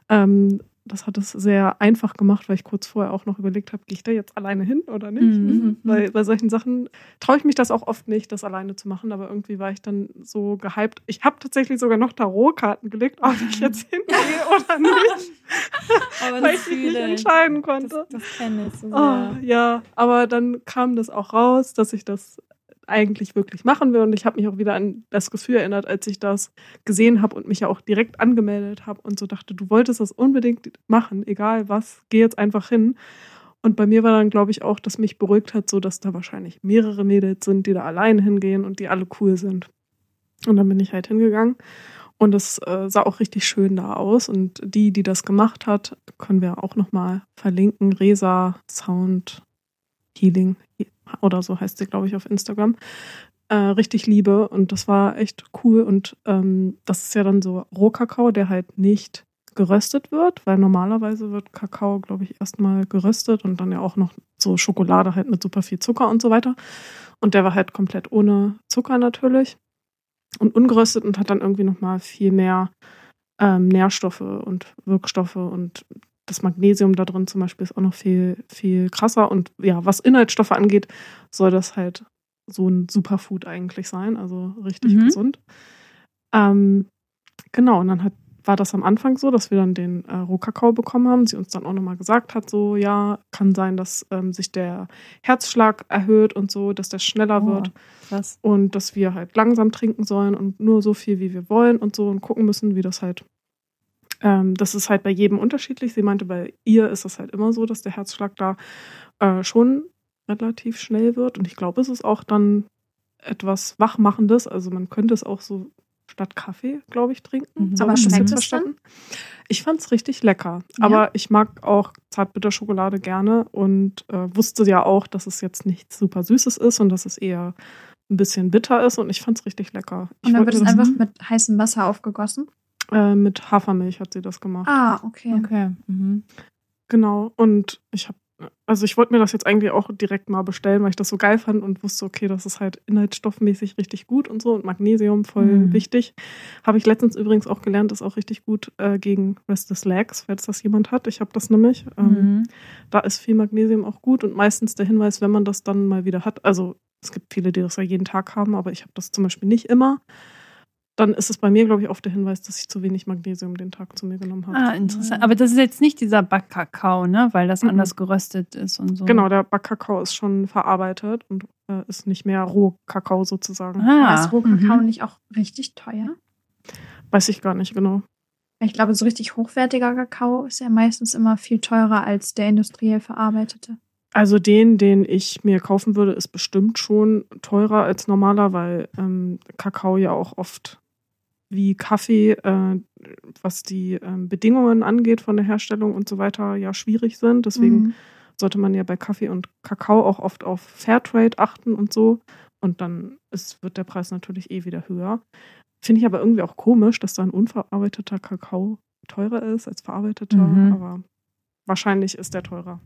Ähm, das hat es sehr einfach gemacht, weil ich kurz vorher auch noch überlegt habe, gehe ich da jetzt alleine hin oder nicht? Mhm. Weil bei solchen Sachen traue ich mich das auch oft nicht, das alleine zu machen, aber irgendwie war ich dann so gehypt. Ich habe tatsächlich sogar noch Tarotkarten gelegt, ob ich jetzt [LAUGHS] hingehe oder nicht, [LAUGHS] Aber weil ich mich nicht entscheiden konnte. Das, das kenne ich so Oh, ja, aber dann kam das auch raus, dass ich das eigentlich wirklich machen will. Und ich habe mich auch wieder an das Gefühl erinnert, als ich das gesehen habe und mich ja auch direkt angemeldet habe und so dachte, du wolltest das unbedingt machen, egal was, geh jetzt einfach hin. Und bei mir war dann, glaube ich, auch, dass mich beruhigt hat, so dass da wahrscheinlich mehrere Mädels sind, die da allein hingehen und die alle cool sind. Und dann bin ich halt hingegangen. Und es äh, sah auch richtig schön da aus. Und die, die das gemacht hat, können wir auch nochmal verlinken. Resa Sound Healing oder so heißt sie, glaube ich, auf Instagram. Äh, richtig liebe. Und das war echt cool. Und ähm, das ist ja dann so Rohkakao, der halt nicht geröstet wird, weil normalerweise wird Kakao, glaube ich, erstmal geröstet und dann ja auch noch so Schokolade halt mit super viel Zucker und so weiter. Und der war halt komplett ohne Zucker natürlich und ungeröstet und hat dann irgendwie nochmal viel mehr ähm, Nährstoffe und Wirkstoffe und das Magnesium da drin zum Beispiel ist auch noch viel, viel krasser. Und ja, was Inhaltsstoffe angeht, soll das halt so ein Superfood eigentlich sein, also richtig Mhm. gesund. Ähm, genau, und dann hat, war das am Anfang so, dass wir dann den äh, Rohkakao bekommen haben. Sie uns dann auch nochmal gesagt hat, so ja, kann sein, dass ähm, sich der Herzschlag erhöht und so, dass der schneller Oh. wird Krass. und dass wir halt langsam trinken sollen und nur so viel, wie wir wollen und so und gucken müssen, wie das halt. Ähm, das ist halt bei jedem unterschiedlich. Sie meinte, bei ihr ist es halt immer so, dass der Herzschlag da äh, schon relativ schnell wird. Und ich glaube, es ist auch dann etwas Wachmachendes. Also man könnte es auch so statt Kaffee, glaube ich, trinken. Mhm. So Aber das schmeckt es dann? Ich fand es richtig lecker. Ja? Aber ich mag auch Zartbitterschokolade gerne und äh, wusste ja auch, dass es jetzt nichts super Süßes ist und dass es eher ein bisschen bitter ist und ich fand es richtig lecker. Ich Und dann wird es das- einfach mit heißem Wasser aufgegossen. Äh, mit Hafermilch hat sie das gemacht. Ah, okay. Okay. Mhm. Genau. Und ich habe, also ich wollte mir das jetzt eigentlich auch direkt mal bestellen, weil ich das so geil fand und wusste, okay, das ist halt inhaltsstoffmäßig richtig gut und so und Magnesium voll Mhm. wichtig. Habe ich letztens übrigens auch gelernt, ist auch richtig gut äh, gegen Restless Legs, falls das jemand hat. Ich habe das nämlich. Ähm, Mhm. Da ist viel Magnesium auch gut und meistens der Hinweis, wenn man das dann mal wieder hat, also es gibt viele, die das ja jeden Tag haben, aber ich habe das zum Beispiel nicht immer. Dann ist es bei mir, glaube ich, oft der Hinweis, dass ich zu wenig Magnesium den Tag zu mir genommen habe. Ah, interessant. Aber das ist jetzt nicht dieser Backkakao, ne? Weil das Mhm. anders geröstet ist und so. Genau, der Backkakao ist schon verarbeitet und äh, ist nicht mehr Rohkakao sozusagen. Ah, ist Rohkakao mhm. nicht auch richtig teuer? Weiß ich gar nicht genau. Ich glaube, so richtig hochwertiger Kakao ist ja meistens immer viel teurer als der industriell verarbeitete. Also den, den ich mir kaufen würde, ist bestimmt schon teurer als normaler, weil ähm, Kakao ja auch oft wie Kaffee, äh, was die ähm, Bedingungen angeht von der Herstellung und so weiter, ja schwierig sind. Deswegen Mhm. sollte man ja bei Kaffee und Kakao auch oft auf Fairtrade achten und so. Und dann ist, wird der Preis natürlich eh wieder höher. Finde ich aber irgendwie auch komisch, dass dann unverarbeiteter Kakao teurer ist als verarbeiteter. Mhm. Aber wahrscheinlich ist der teurer.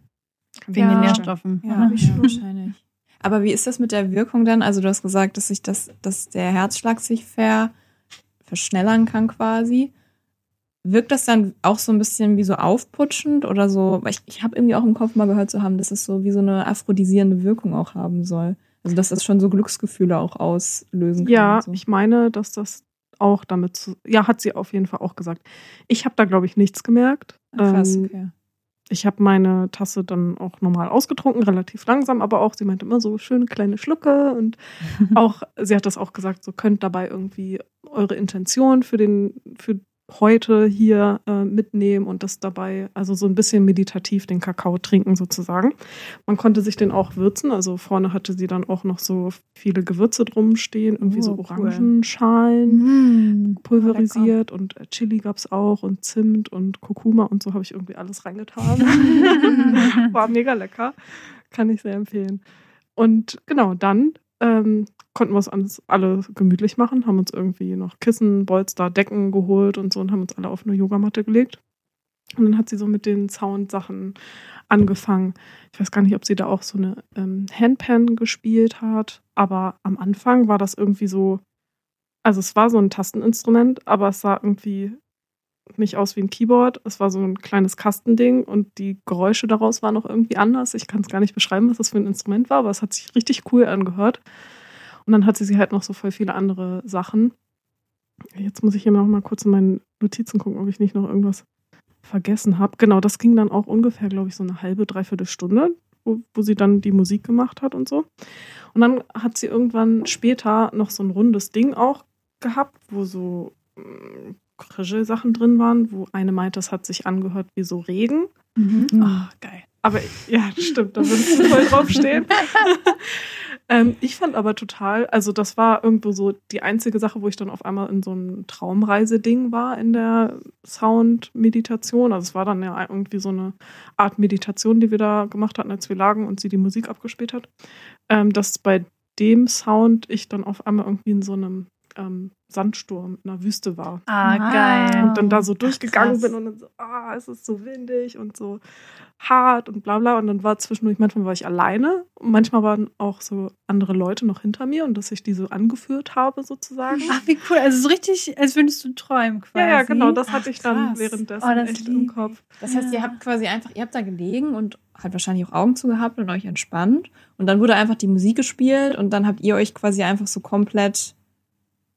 Kann Wegen den Ja. Nährstoffen. Ja, ne? ja, wahrscheinlich. Aber wie ist das mit der Wirkung dann? Also du hast gesagt, dass sich das, dass der Herzschlag sich ver, verschnellern kann quasi. Wirkt das dann auch so ein bisschen wie so aufputschend oder so? Weil ich, ich habe irgendwie auch im Kopf mal gehört zu haben, dass es so wie so eine aphrodisierende Wirkung auch haben soll. Also dass das schon so Glücksgefühle auch auslösen kann. Ja, so. ich meine, dass das auch damit zu. Ja, hat sie auf jeden Fall auch gesagt. Ich habe da, glaube ich, nichts gemerkt. Krass, Ähm, okay. Ich habe meine Tasse dann auch normal ausgetrunken, relativ langsam, aber auch, sie meinte immer so schöne kleine Schlucke und [LAUGHS] auch, sie hat das auch gesagt, so könnt dabei irgendwie eure Intention für den, für heute hier äh, mitnehmen und das dabei, also so ein bisschen meditativ den Kakao trinken sozusagen. Man konnte sich den auch würzen, also vorne hatte sie dann auch noch so viele Gewürze drum stehen, irgendwie Oh, so cool. Orangenschalen Mm, pulverisiert und Chili gab es auch und Zimt und Kurkuma und so habe ich irgendwie alles reingetan. [LAUGHS] War mega lecker. Kann ich sehr empfehlen. Und genau, dann ähm, konnten wir es uns alle gemütlich machen, haben uns irgendwie noch Kissen, Bolster, Decken geholt und so und haben uns alle auf eine Yogamatte gelegt. Und dann hat sie so mit den Soundsachen angefangen. Ich weiß gar nicht, ob sie da auch so eine ähm, Handpan gespielt hat, aber am Anfang war das irgendwie so, also es war so ein Tasteninstrument, aber es sah irgendwie nicht aus wie ein Keyboard. Es war so ein kleines Kastending und die Geräusche daraus waren auch irgendwie anders. Ich kann es gar nicht beschreiben, was das für ein Instrument war, aber es hat sich richtig cool angehört. Und dann hatte sie halt noch so voll viele andere Sachen. Jetzt muss ich hier noch mal kurz in meinen Notizen gucken, ob ich nicht noch irgendwas vergessen habe. Genau, das ging dann auch ungefähr, glaube ich, so eine halbe, dreiviertel Stunde, wo, wo sie dann die Musik gemacht hat und so. Und dann hat sie irgendwann später noch so ein rundes Ding auch gehabt, wo so mm, Sachen drin waren, wo eine meinte, das hat sich angehört wie so Regen. Mhm. Ah, geil. Aber ja, [LAUGHS] stimmt, da würdest du voll drauf stehen. [LAUGHS] ähm, ich fand aber total, also das war irgendwo so die einzige Sache, wo ich dann auf einmal in so einem Traumreiseding war in der Sound-Meditation. Also es war dann ja irgendwie so eine Art Meditation, die wir da gemacht hatten, als wir lagen und sie die Musik abgespielt hat. Ähm, dass bei dem Sound ich dann auf einmal irgendwie in so einem ähm, Sandsturm in der Wüste war Ah, geil. und dann da so durchgegangen krass. bin und dann so, ah, es ist so windig und so hart und bla bla. Und dann war zwischendurch, manchmal war ich alleine und manchmal waren auch so andere Leute noch hinter mir und dass ich die so angeführt habe sozusagen. Ach, wie cool. Also so richtig, als würdest du träumen quasi. Ja, ja, genau, das hatte Ach, ich dann krass. währenddessen Oh, das echt lieb im. Kopf. Das heißt, ihr Ja. habt quasi einfach, ihr habt da gelegen und halt wahrscheinlich auch Augen zugehabt und euch entspannt. Und dann wurde einfach die Musik gespielt und dann habt ihr euch quasi einfach so komplett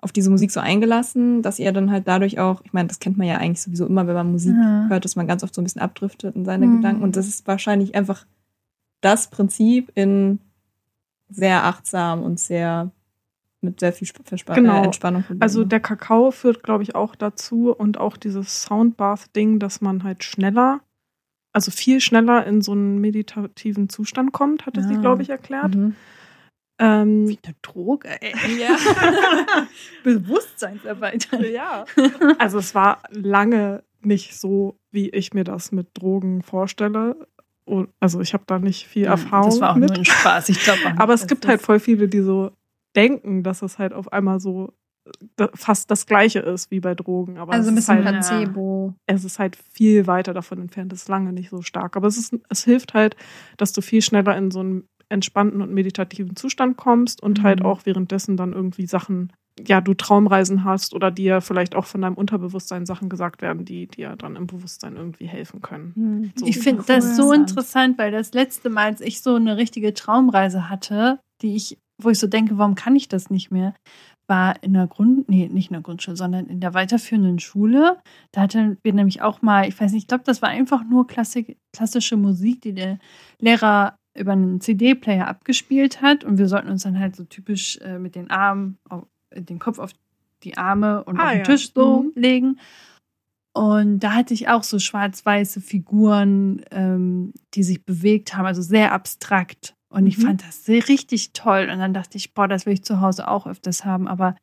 auf diese Musik so eingelassen, dass ihr dann halt dadurch auch, ich meine, das kennt man ja eigentlich sowieso immer, wenn man Musik Ja. hört, dass man ganz oft so ein bisschen abdriftet in seine Mhm. Gedanken. Und das ist wahrscheinlich einfach das Prinzip in sehr achtsam und sehr mit sehr viel Sp- Verspa Genau. äh, Entspannung. verbunden. Also der Kakao führt, glaube ich, auch dazu und auch dieses Soundbath-Ding, dass man halt schneller, also viel schneller in so einen meditativen Zustand kommt, hatte sie, Ah. glaube ich, erklärt. Mhm. Ähm, Wie eine Droge, ey. Ja. [LAUGHS] Bewusstseinserweiterung. Ja. Also es war lange nicht so, wie ich mir das mit Drogen vorstelle. Und- Also ich habe da nicht viel Erfahrung Das war auch mit. nur ein Spaß. Ich glaube Aber es gibt halt voll viele, die so denken, dass es halt auf einmal so fast das Gleiche ist wie bei Drogen. Aber Also es, ein ist bisschen halt, Placebo. es ist halt viel weiter davon entfernt. Es ist lange nicht so stark. Aber es, ist, es hilft halt, dass du viel schneller in so einen entspannten und meditativen Zustand kommst und halt Mhm. auch währenddessen dann irgendwie Sachen, ja, du Traumreisen hast oder dir vielleicht auch von deinem Unterbewusstsein Sachen gesagt werden, die dir dann im Bewusstsein irgendwie helfen können. So. Ich finde das so interessant, weil das letzte Mal, als ich so eine richtige Traumreise hatte, die ich, wo ich so denke, warum kann ich das nicht mehr, war in der Grund, nee, nicht in der Grundschule, sondern in der weiterführenden Schule. Da hatten wir nämlich auch mal, ich weiß nicht, ich glaube, das war einfach nur Klassik, klassische Musik, die der Lehrer über einen CD-Player abgespielt hat und wir sollten uns dann halt so typisch äh, mit den Armen, auf, den Kopf auf die Arme und Ah, auf den ja. Tisch so Mhm. legen. Und da hatte ich auch so schwarz-weiße Figuren, ähm, die sich bewegt haben, also sehr abstrakt. Und ich Mhm. fand das sehr richtig toll. Und dann dachte ich, boah, das will ich zu Hause auch öfters haben. Aber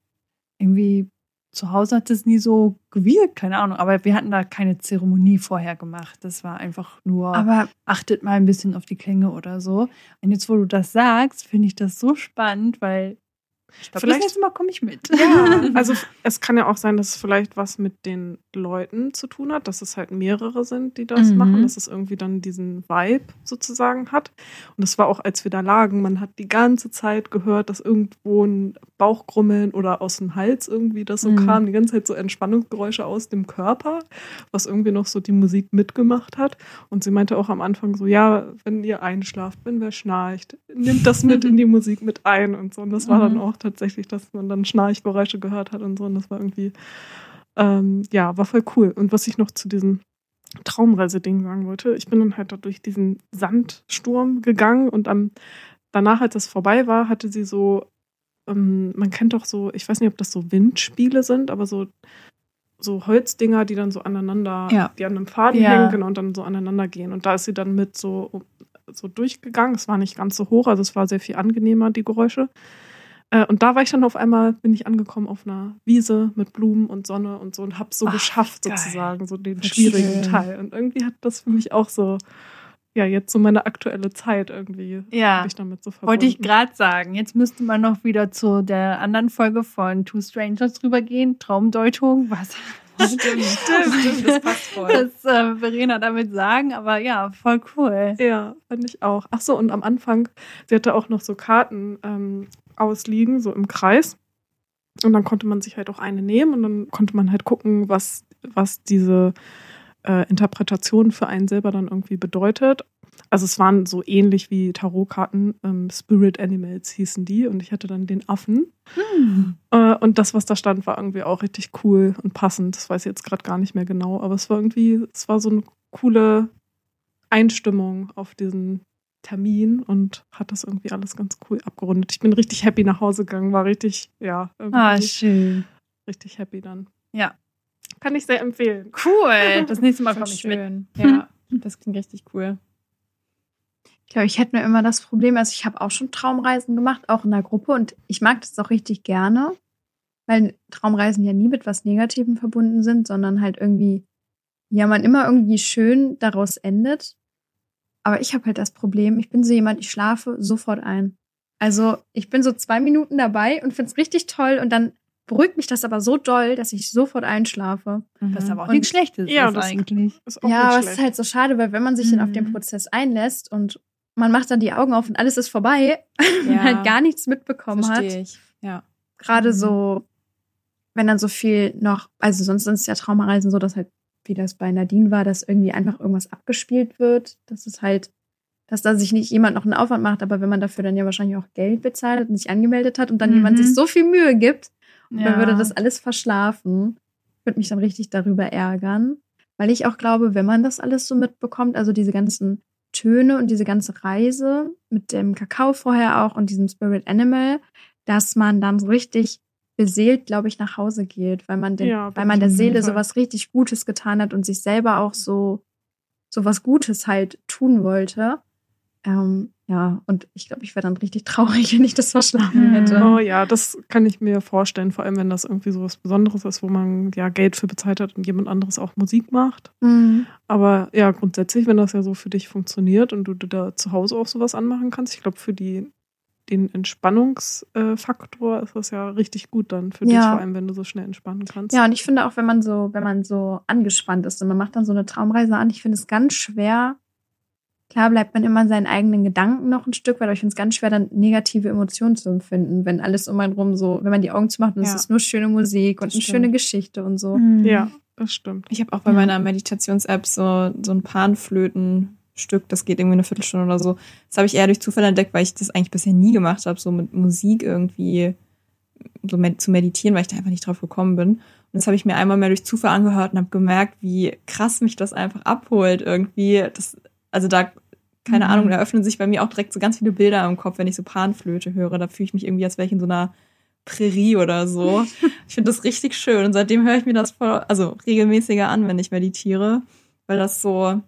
irgendwie zu Hause hat es nie so gewirkt, keine Ahnung. Aber wir hatten da keine Zeremonie vorher gemacht. Das war einfach nur, Aber achtet mal ein bisschen auf die Klänge oder so. Und jetzt, wo du das sagst, finde ich das so spannend, weil ich glaube, das Vielleicht- nächste Mal komme ich mit. Ja, [LAUGHS] also es kann ja auch sein, dass es vielleicht was mit den Leuten zu tun hat, dass es halt mehrere sind, die das Mhm. machen, dass es irgendwie dann diesen Vibe sozusagen hat. Und es war auch, als wir da lagen, man hat die ganze Zeit gehört, dass irgendwo ein Bauchgrummeln oder aus dem Hals irgendwie das so Mhm. kam, die ganze Zeit so Entspannungsgeräusche aus dem Körper, was irgendwie noch so die Musik mitgemacht hat. Und sie meinte auch am Anfang so, ja, wenn ihr einschlaft, wenn wer schnarcht, nimmt das mit in die [LAUGHS] Musik mit ein und so. Und das war dann Mhm. auch tatsächlich, dass man dann Schnarchgeräusche gehört hat und so. Und das war irgendwie, ähm, ja, war voll cool. Und was ich noch zu diesen Traumreise-Ding sagen wollte. Ich bin dann halt da durch diesen Sandsturm gegangen und am, danach, als es vorbei war, hatte sie so, ähm, man kennt doch so, ich weiß nicht, ob das so Windspiele sind, aber so, so Holzdinger, die dann so aneinander, Ja. die an einem Faden Ja. hängen genau, und dann so aneinander gehen. Und da ist sie dann mit so, so durchgegangen. Es war nicht ganz so hoch, also es war sehr viel angenehmer, die Geräusche. Äh, Und da war ich dann auf einmal, bin ich angekommen auf einer Wiese mit Blumen und Sonne und so und habe so Ach, geschafft geil. sozusagen, so den schwierigen. Teil. Und irgendwie hat das für mich auch so, ja, jetzt so meine aktuelle Zeit irgendwie, Ja. habe ich damit so verbunden. Wollte ich gerade sagen. Jetzt müsste man noch wieder zu der anderen Folge von Two Strangers drüber gehen. Traumdeutung. Was? Stimmt, [LAUGHS] stimmt, stimmt, das passt voll. Was äh, Verena damit sagen, aber ja, voll cool. Ja, fand ich auch. Ach so, und am Anfang, sie hatte auch noch so Karten ähm, ausliegen, so im Kreis. Und dann konnte man sich halt auch eine nehmen und dann konnte man halt gucken, was, was diese äh, Interpretation für einen selber dann irgendwie bedeutet. Also es waren so ähnlich wie Tarotkarten, ähm, Spirit Animals hießen die und ich hatte dann den Affen. Hm. Äh, und das, was da stand, war irgendwie auch richtig cool und passend. Das weiß ich jetzt gerade gar nicht mehr genau, aber es war irgendwie, es war so eine coole Einstimmung auf diesen Termin und hat das irgendwie alles ganz cool abgerundet. Ich bin richtig happy nach Hause gegangen, war richtig, ja, irgendwie Ah, schön. richtig happy dann. Ja. Kann ich sehr empfehlen. Cool. [LAUGHS] Das nächste Mal komme ich mit. schön. Ja, das klingt richtig cool. Ich glaube, ich hätte nur immer das Problem, also ich habe auch schon Traumreisen gemacht, auch in der Gruppe und ich mag das auch richtig gerne, weil Traumreisen ja nie mit was Negativem verbunden sind, sondern halt irgendwie, ja, man immer irgendwie schön daraus endet. Aber ich habe halt das Problem, ich bin so jemand, ich schlafe sofort ein. Also ich bin so zwei Minuten dabei und finde es richtig toll und dann beruhigt mich das aber so doll, dass ich sofort einschlafe. Das ist aber auch Und- nichts Schlechtes Ja, ist das- eigentlich. Ist auch Ja, aber es ist halt so schade, weil wenn man sich dann auf den Mhm. Prozess einlässt und man macht dann die Augen auf und alles ist vorbei [LAUGHS] und Ja. halt gar nichts mitbekommen hat. Verstehe ich. Ja. Gerade Mhm. so, wenn dann so viel noch, also sonst sind es ja Traumareisen so, dass halt, wie das bei Nadine war, dass irgendwie einfach irgendwas abgespielt wird. Das ist halt, dass da sich nicht jemand noch einen Aufwand macht, aber wenn man dafür dann ja wahrscheinlich auch Geld bezahlt hat und sich angemeldet hat und dann Mhm. jemand sich so viel Mühe gibt, Ja. dann würde das alles verschlafen. Würde mich dann richtig darüber ärgern. Weil ich auch glaube, wenn man das alles so mitbekommt, also diese ganzen Töne und diese ganze Reise mit dem Kakao vorher auch und diesem Spirit Animal, dass man dann so richtig beseelt, glaube ich, nach Hause geht, weil man, den, Ja, weil man der Seele sowas richtig Gutes getan hat und sich selber auch so, so was Gutes halt tun wollte. Ähm, ja, und ich glaube, ich wäre dann richtig traurig, [LAUGHS] wenn ich das verschlafen Mhm. hätte. Oh ja, das kann ich mir vorstellen, vor allem wenn das irgendwie so was Besonderes ist, wo man ja Geld für bezahlt hat und jemand anderes auch Musik macht. Mhm. Aber ja, grundsätzlich, wenn das ja so für dich funktioniert und du da zu Hause auch sowas anmachen kannst, ich glaube, für die, den Entspannungsfaktor ist das ja richtig gut dann für dich, Ja. vor allem wenn du so schnell entspannen kannst. Ja, und ich finde auch, wenn man so, wenn man so angespannt ist und man macht dann so eine Traumreise an, ich finde es ganz schwer. Klar bleibt man immer in seinen eigenen Gedanken noch ein Stück aber ich finde es ganz schwer, dann negative Emotionen zu empfinden, wenn alles um einen rum so, wenn man die Augen zumacht und es Ja. ist nur schöne Musik und Das eine stimmt. schöne Geschichte und so. Mhm. Ja, das stimmt. Ich habe auch bei Ja. meiner Meditations-App so, so ein Panflötenstück, das geht irgendwie eine Viertelstunde oder so. Das habe ich eher durch Zufall entdeckt, weil ich das eigentlich bisher nie gemacht habe, so mit Musik irgendwie so med zu meditieren, weil ich da einfach nicht drauf gekommen bin. Und das habe ich mir einmal mehr durch Zufall angehört und habe gemerkt, wie krass mich das einfach abholt irgendwie. Das, also da, keine Mhm. Ahnung, da öffnen sich bei mir auch direkt so ganz viele Bilder im Kopf, wenn ich so Panflöte höre. Da fühle ich mich irgendwie, als wäre ich in so einer Prärie oder so. [LAUGHS] Ich finde das richtig schön. Und seitdem höre ich mir das voll, also regelmäßiger an, wenn ich meditiere. Weil das so,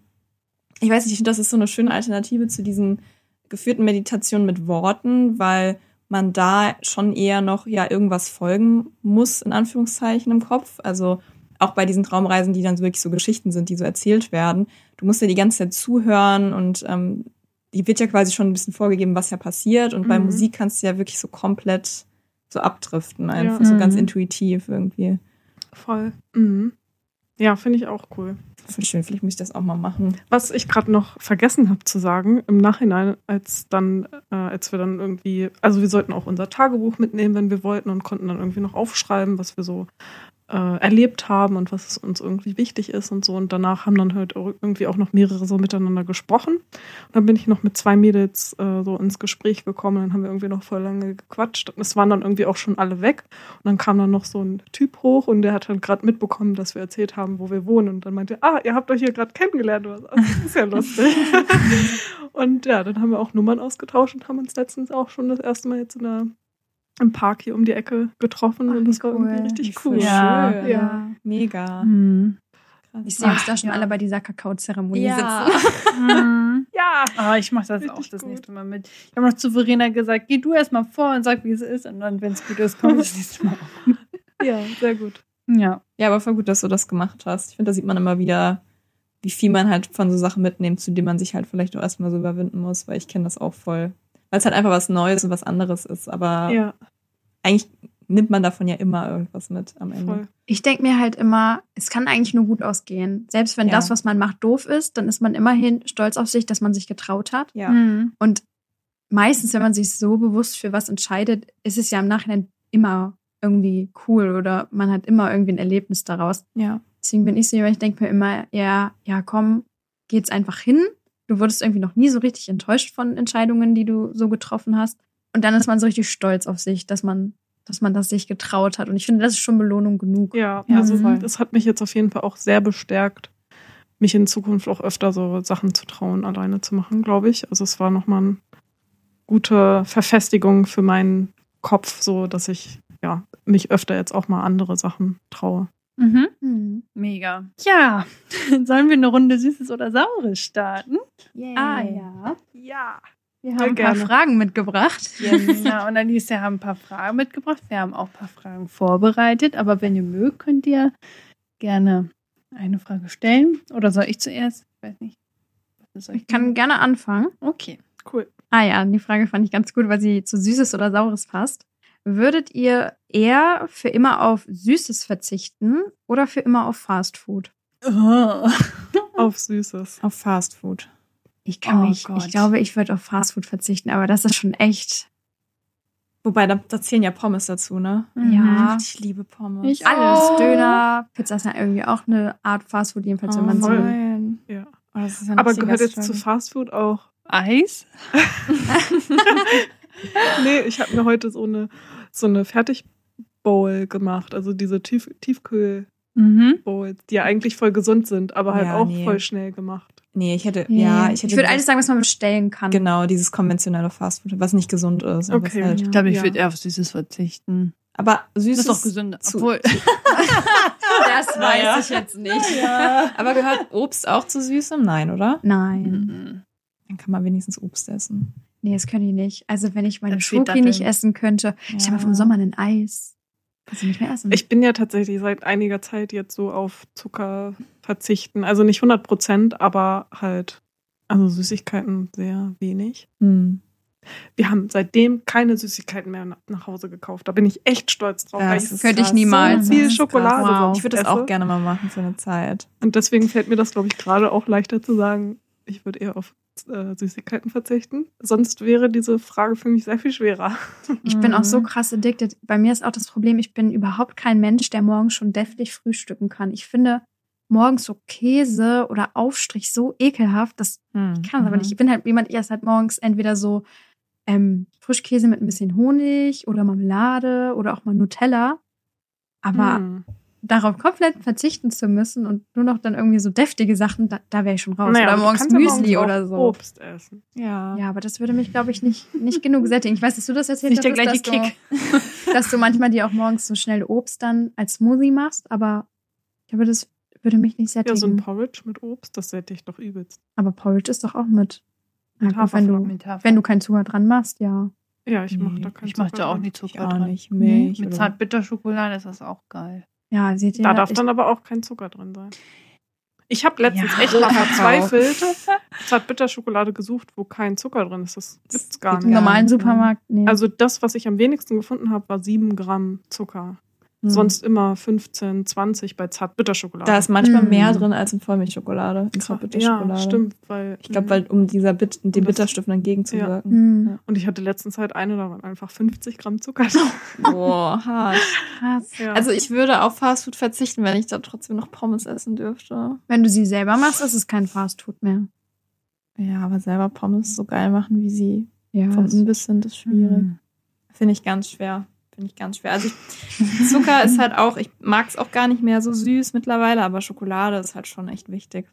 ich weiß nicht, ich finde, das ist so eine schöne Alternative zu diesen geführten Meditationen mit Worten, weil man da schon eher noch ja irgendwas folgen muss, in Anführungszeichen im Kopf. Also auch bei diesen Traumreisen, die dann so wirklich so Geschichten sind, die so erzählt werden. Du musst ja die ganze Zeit zuhören und ähm, die wird ja quasi schon ein bisschen vorgegeben, was ja passiert. Und bei Mhm. Musik kannst du ja wirklich so komplett so abdriften, einfach Ja. so ganz Mhm. intuitiv irgendwie. Voll. Mhm. Ja, finde ich auch cool. Voll schön, vielleicht muss ich das auch mal machen. Was ich gerade noch vergessen habe zu sagen, im Nachhinein, als dann, äh, als wir dann irgendwie, also wir sollten auch unser Tagebuch mitnehmen, wenn wir wollten und konnten dann irgendwie noch aufschreiben, was wir so äh, erlebt haben und was uns irgendwie wichtig ist und so. Und danach haben dann halt irgendwie auch noch mehrere so miteinander gesprochen. Und dann bin ich noch mit zwei Mädels äh, so ins Gespräch gekommen. Dann haben wir irgendwie noch voll lange gequatscht. Und es waren dann irgendwie auch schon alle weg. Und dann kam dann noch so ein Typ hoch und der hat dann gerade mitbekommen, dass wir erzählt haben, wo wir wohnen. Und dann meinte, ah, ihr habt euch hier gerade kennengelernt. Oder so. Das ist ja lustig. [LAUGHS] und ja, dann haben wir auch Nummern ausgetauscht und haben uns letztens auch schon das erste Mal jetzt in der im Park hier um die Ecke getroffen Ach, und das war irgendwie cool. richtig cool. Ja. schön. Ja. Mega. Mhm. Krass. Ich sehe uns Ach, da schon ja. alle bei dieser Kakaozeremonie Ja. sitzen. Mhm. [LAUGHS] Ja. Aber ich mache das Richtig auch das gut. nächste Mal mit. Ich habe noch zu Verena gesagt, geh du erst mal vor und sag, wie es ist. Und dann, wenn es gut ist, kommt das nächste Mal. [LAUGHS] Ja, sehr gut. Ja. Ja, aber voll gut, dass du das gemacht hast. Ich finde, da sieht man immer wieder, wie viel man halt von so Sachen mitnimmt, zu denen man sich halt vielleicht auch erstmal so überwinden muss, weil ich kenne das auch voll. Weil es halt einfach was Neues und was anderes ist. Aber Ja, eigentlich nimmt man davon ja immer irgendwas mit am Ende. voll. Ich denke mir halt immer, es kann eigentlich nur gut ausgehen. Selbst wenn Ja. das, was man macht, doof ist, dann ist man immerhin stolz auf sich, dass man sich getraut hat. Ja. Mhm. Und meistens, wenn man sich so bewusst für was entscheidet, ist es ja im Nachhinein immer irgendwie cool oder man hat immer irgendwie ein Erlebnis daraus. Ja. Deswegen bin ich so, jemand, ich denke mir immer, ja, ja, komm, geht's einfach hin. Du wurdest irgendwie noch nie so richtig enttäuscht von Entscheidungen, die du so getroffen hast. Und dann ist man so richtig stolz auf sich, dass man, dass man das sich getraut hat. Und ich finde, das ist schon Belohnung genug. Ja, Ja, also voll. das hat mich jetzt auf jeden Fall auch sehr bestärkt, mich in Zukunft auch öfter so Sachen zu trauen, alleine zu machen, glaube ich. Also es war nochmal eine gute Verfestigung für meinen Kopf, so dass ich ja mich öfter jetzt auch mal andere Sachen traue. Mhm. Hm. Mega. Ja, [LAUGHS] sollen wir eine Runde Süßes oder Saures starten? Ah ja. Ja. Wir haben Voll ein paar gerne. Fragen mitgebracht. Ja, und Alicia haben ein paar Fragen mitgebracht. Wir haben auch ein paar Fragen vorbereitet. Aber wenn ihr mögt, könnt ihr gerne eine Frage stellen. Oder soll ich zuerst? Ich weiß nicht. Ich kann gerne anfangen. Okay. Cool. Ah ja, die Frage fand ich ganz gut, weil sie zu Süßes oder Saures passt. Würdet ihr eher für immer auf Süßes verzichten oder für immer auf Fast Food? Oh. Auf Süßes. Auf Fast Food. Ich kann Oh mich, Gott. ich glaube, ich würde auf Fast Food verzichten, aber das ist schon echt Wobei, da, da zählen ja Pommes dazu, ne? Ja. Ich liebe Pommes. Ich alles. Oh. Döner, Pizza ist ja irgendwie auch eine Art Fast Food, jedenfalls wenn man so. nein. Ja. Oh, Aber gehört jetzt zu. Fast Food auch. Eis? [LAUGHS] Nee, ich habe mir heute so eine, so eine Fertigbowl gemacht. Also diese Tief Tiefkühl-Bowls, Mhm. die ja eigentlich voll gesund sind, aber halt Ja, auch nee. voll schnell gemacht. Nee, ich hätte, Nee. ja, ich hätte. ich würde alles sagen, was man bestellen kann. Genau, dieses konventionelle Fastfood, was nicht gesund ist. Okay. Halt, Ich glaube, ich Ja. würde eher auf Süßes verzichten. aber süß Das ist doch gesünder. zu- Obwohl. [LAUGHS] Das [LAUGHS] Naja. weiß ich jetzt nicht. Aber gehört Obst auch zu Süßem? Nein, oder? Nein. Mhm. Dann kann man wenigstens Obst essen. Nee, das könnte ich nicht. Also wenn ich meine Schoki nicht essen könnte, ich habe vom Sommer ein Eis. Kannst du nicht mehr essen. Ich bin ja tatsächlich seit einiger Zeit jetzt so auf Zucker verzichten. Also nicht 100 Prozent, aber halt, also Süßigkeiten sehr wenig. Hm. Wir haben seitdem keine Süßigkeiten mehr na- nach Hause gekauft. Da bin ich echt stolz drauf. Das weil Könnte ich niemals. so viel Schokolade. Wow. Ich würde das esse. auch gerne mal machen für eine Zeit. Und deswegen fällt mir das, glaube ich, gerade auch leichter zu sagen, ich würde eher auf äh, Süßigkeiten verzichten. Sonst wäre diese Frage für mich sehr viel schwerer. Ich bin auch so Mhm. krass addicted. Bei mir ist auch das Problem, ich bin überhaupt kein Mensch, der morgens schon deftig frühstücken kann. Ich finde morgens so Käse oder Aufstrich so ekelhaft, das Hm. kann ich aber nicht. Ich bin halt jemand, ich esse halt morgens entweder so ähm, Frischkäse mit ein bisschen Honig oder Marmelade oder auch mal Nutella. Aber Hm. Darauf komplett verzichten zu müssen und nur noch dann irgendwie so deftige Sachen, da, da wäre ich schon raus. Naja, oder morgens ja Müsli morgens oder so. Obst essen. Ja. Ja, aber das würde mich, glaube ich, nicht, nicht genug sättigen. Ich weiß, dass du das erzählt Nicht der hattest, gleiche dass, Du, [LAUGHS] [LAUGHS] dass du manchmal dir auch morgens so schnell Obst dann als Smoothie machst, aber ich glaube, das würde mich nicht Ja, sättigen. so ein Porridge mit Obst, das sättigt doch übelst. aber Porridge ist doch auch mit. Mit Ja, gut, wenn, du, Mit Hafer. wenn du keinen Zucker dran machst, ja. Ja, ich mache Nee, da keinen ich mache Zucker da auch nie Ich Zucker auch dran. nicht. Milch. Mit Zartbitterschokolade ist das auch geil. Ja, seht ihr. Da darf dann aber auch kein Zucker drin sein. Ich habe letztens Ja, echt mal Kakao. verzweifelt, Zartbitterschokolade gesucht, wo kein Zucker drin ist. Das gibt's gar im nicht. Ja. normalen ne? Supermarkt, nee. Also das, was ich am wenigsten gefunden habe, war 7 Gramm Zucker. Hm. sonst immer 15, 20 bei Zartbitterschokolade. Da ist manchmal Hm. mehr drin als in Vollmilchschokolade, in ja, Zartbitterschokolade. stimmt, weil Ich glaube, weil um dieser Bit dem das- Bitterstoffen entgegenzuwirken. Hm. und ich hatte letztens halt eine, da waren einfach 50 Gramm Zucker. Boah, hart. Krass. ja. Also ich würde auf Fastfood verzichten, wenn ich da trotzdem noch Pommes essen dürfte. Wenn du sie selber machst, ist es kein Fastfood mehr. Ja, aber selber Pommes so geil machen, wie sie Ja. vom Imbiss sind, ist schwierig. Mhm. Finde ich ganz schwer. Finde ich ganz schwer. Also ich, Zucker ist halt auch, ich mag es auch gar nicht mehr so süß mittlerweile, aber Schokolade ist halt schon echt wichtig.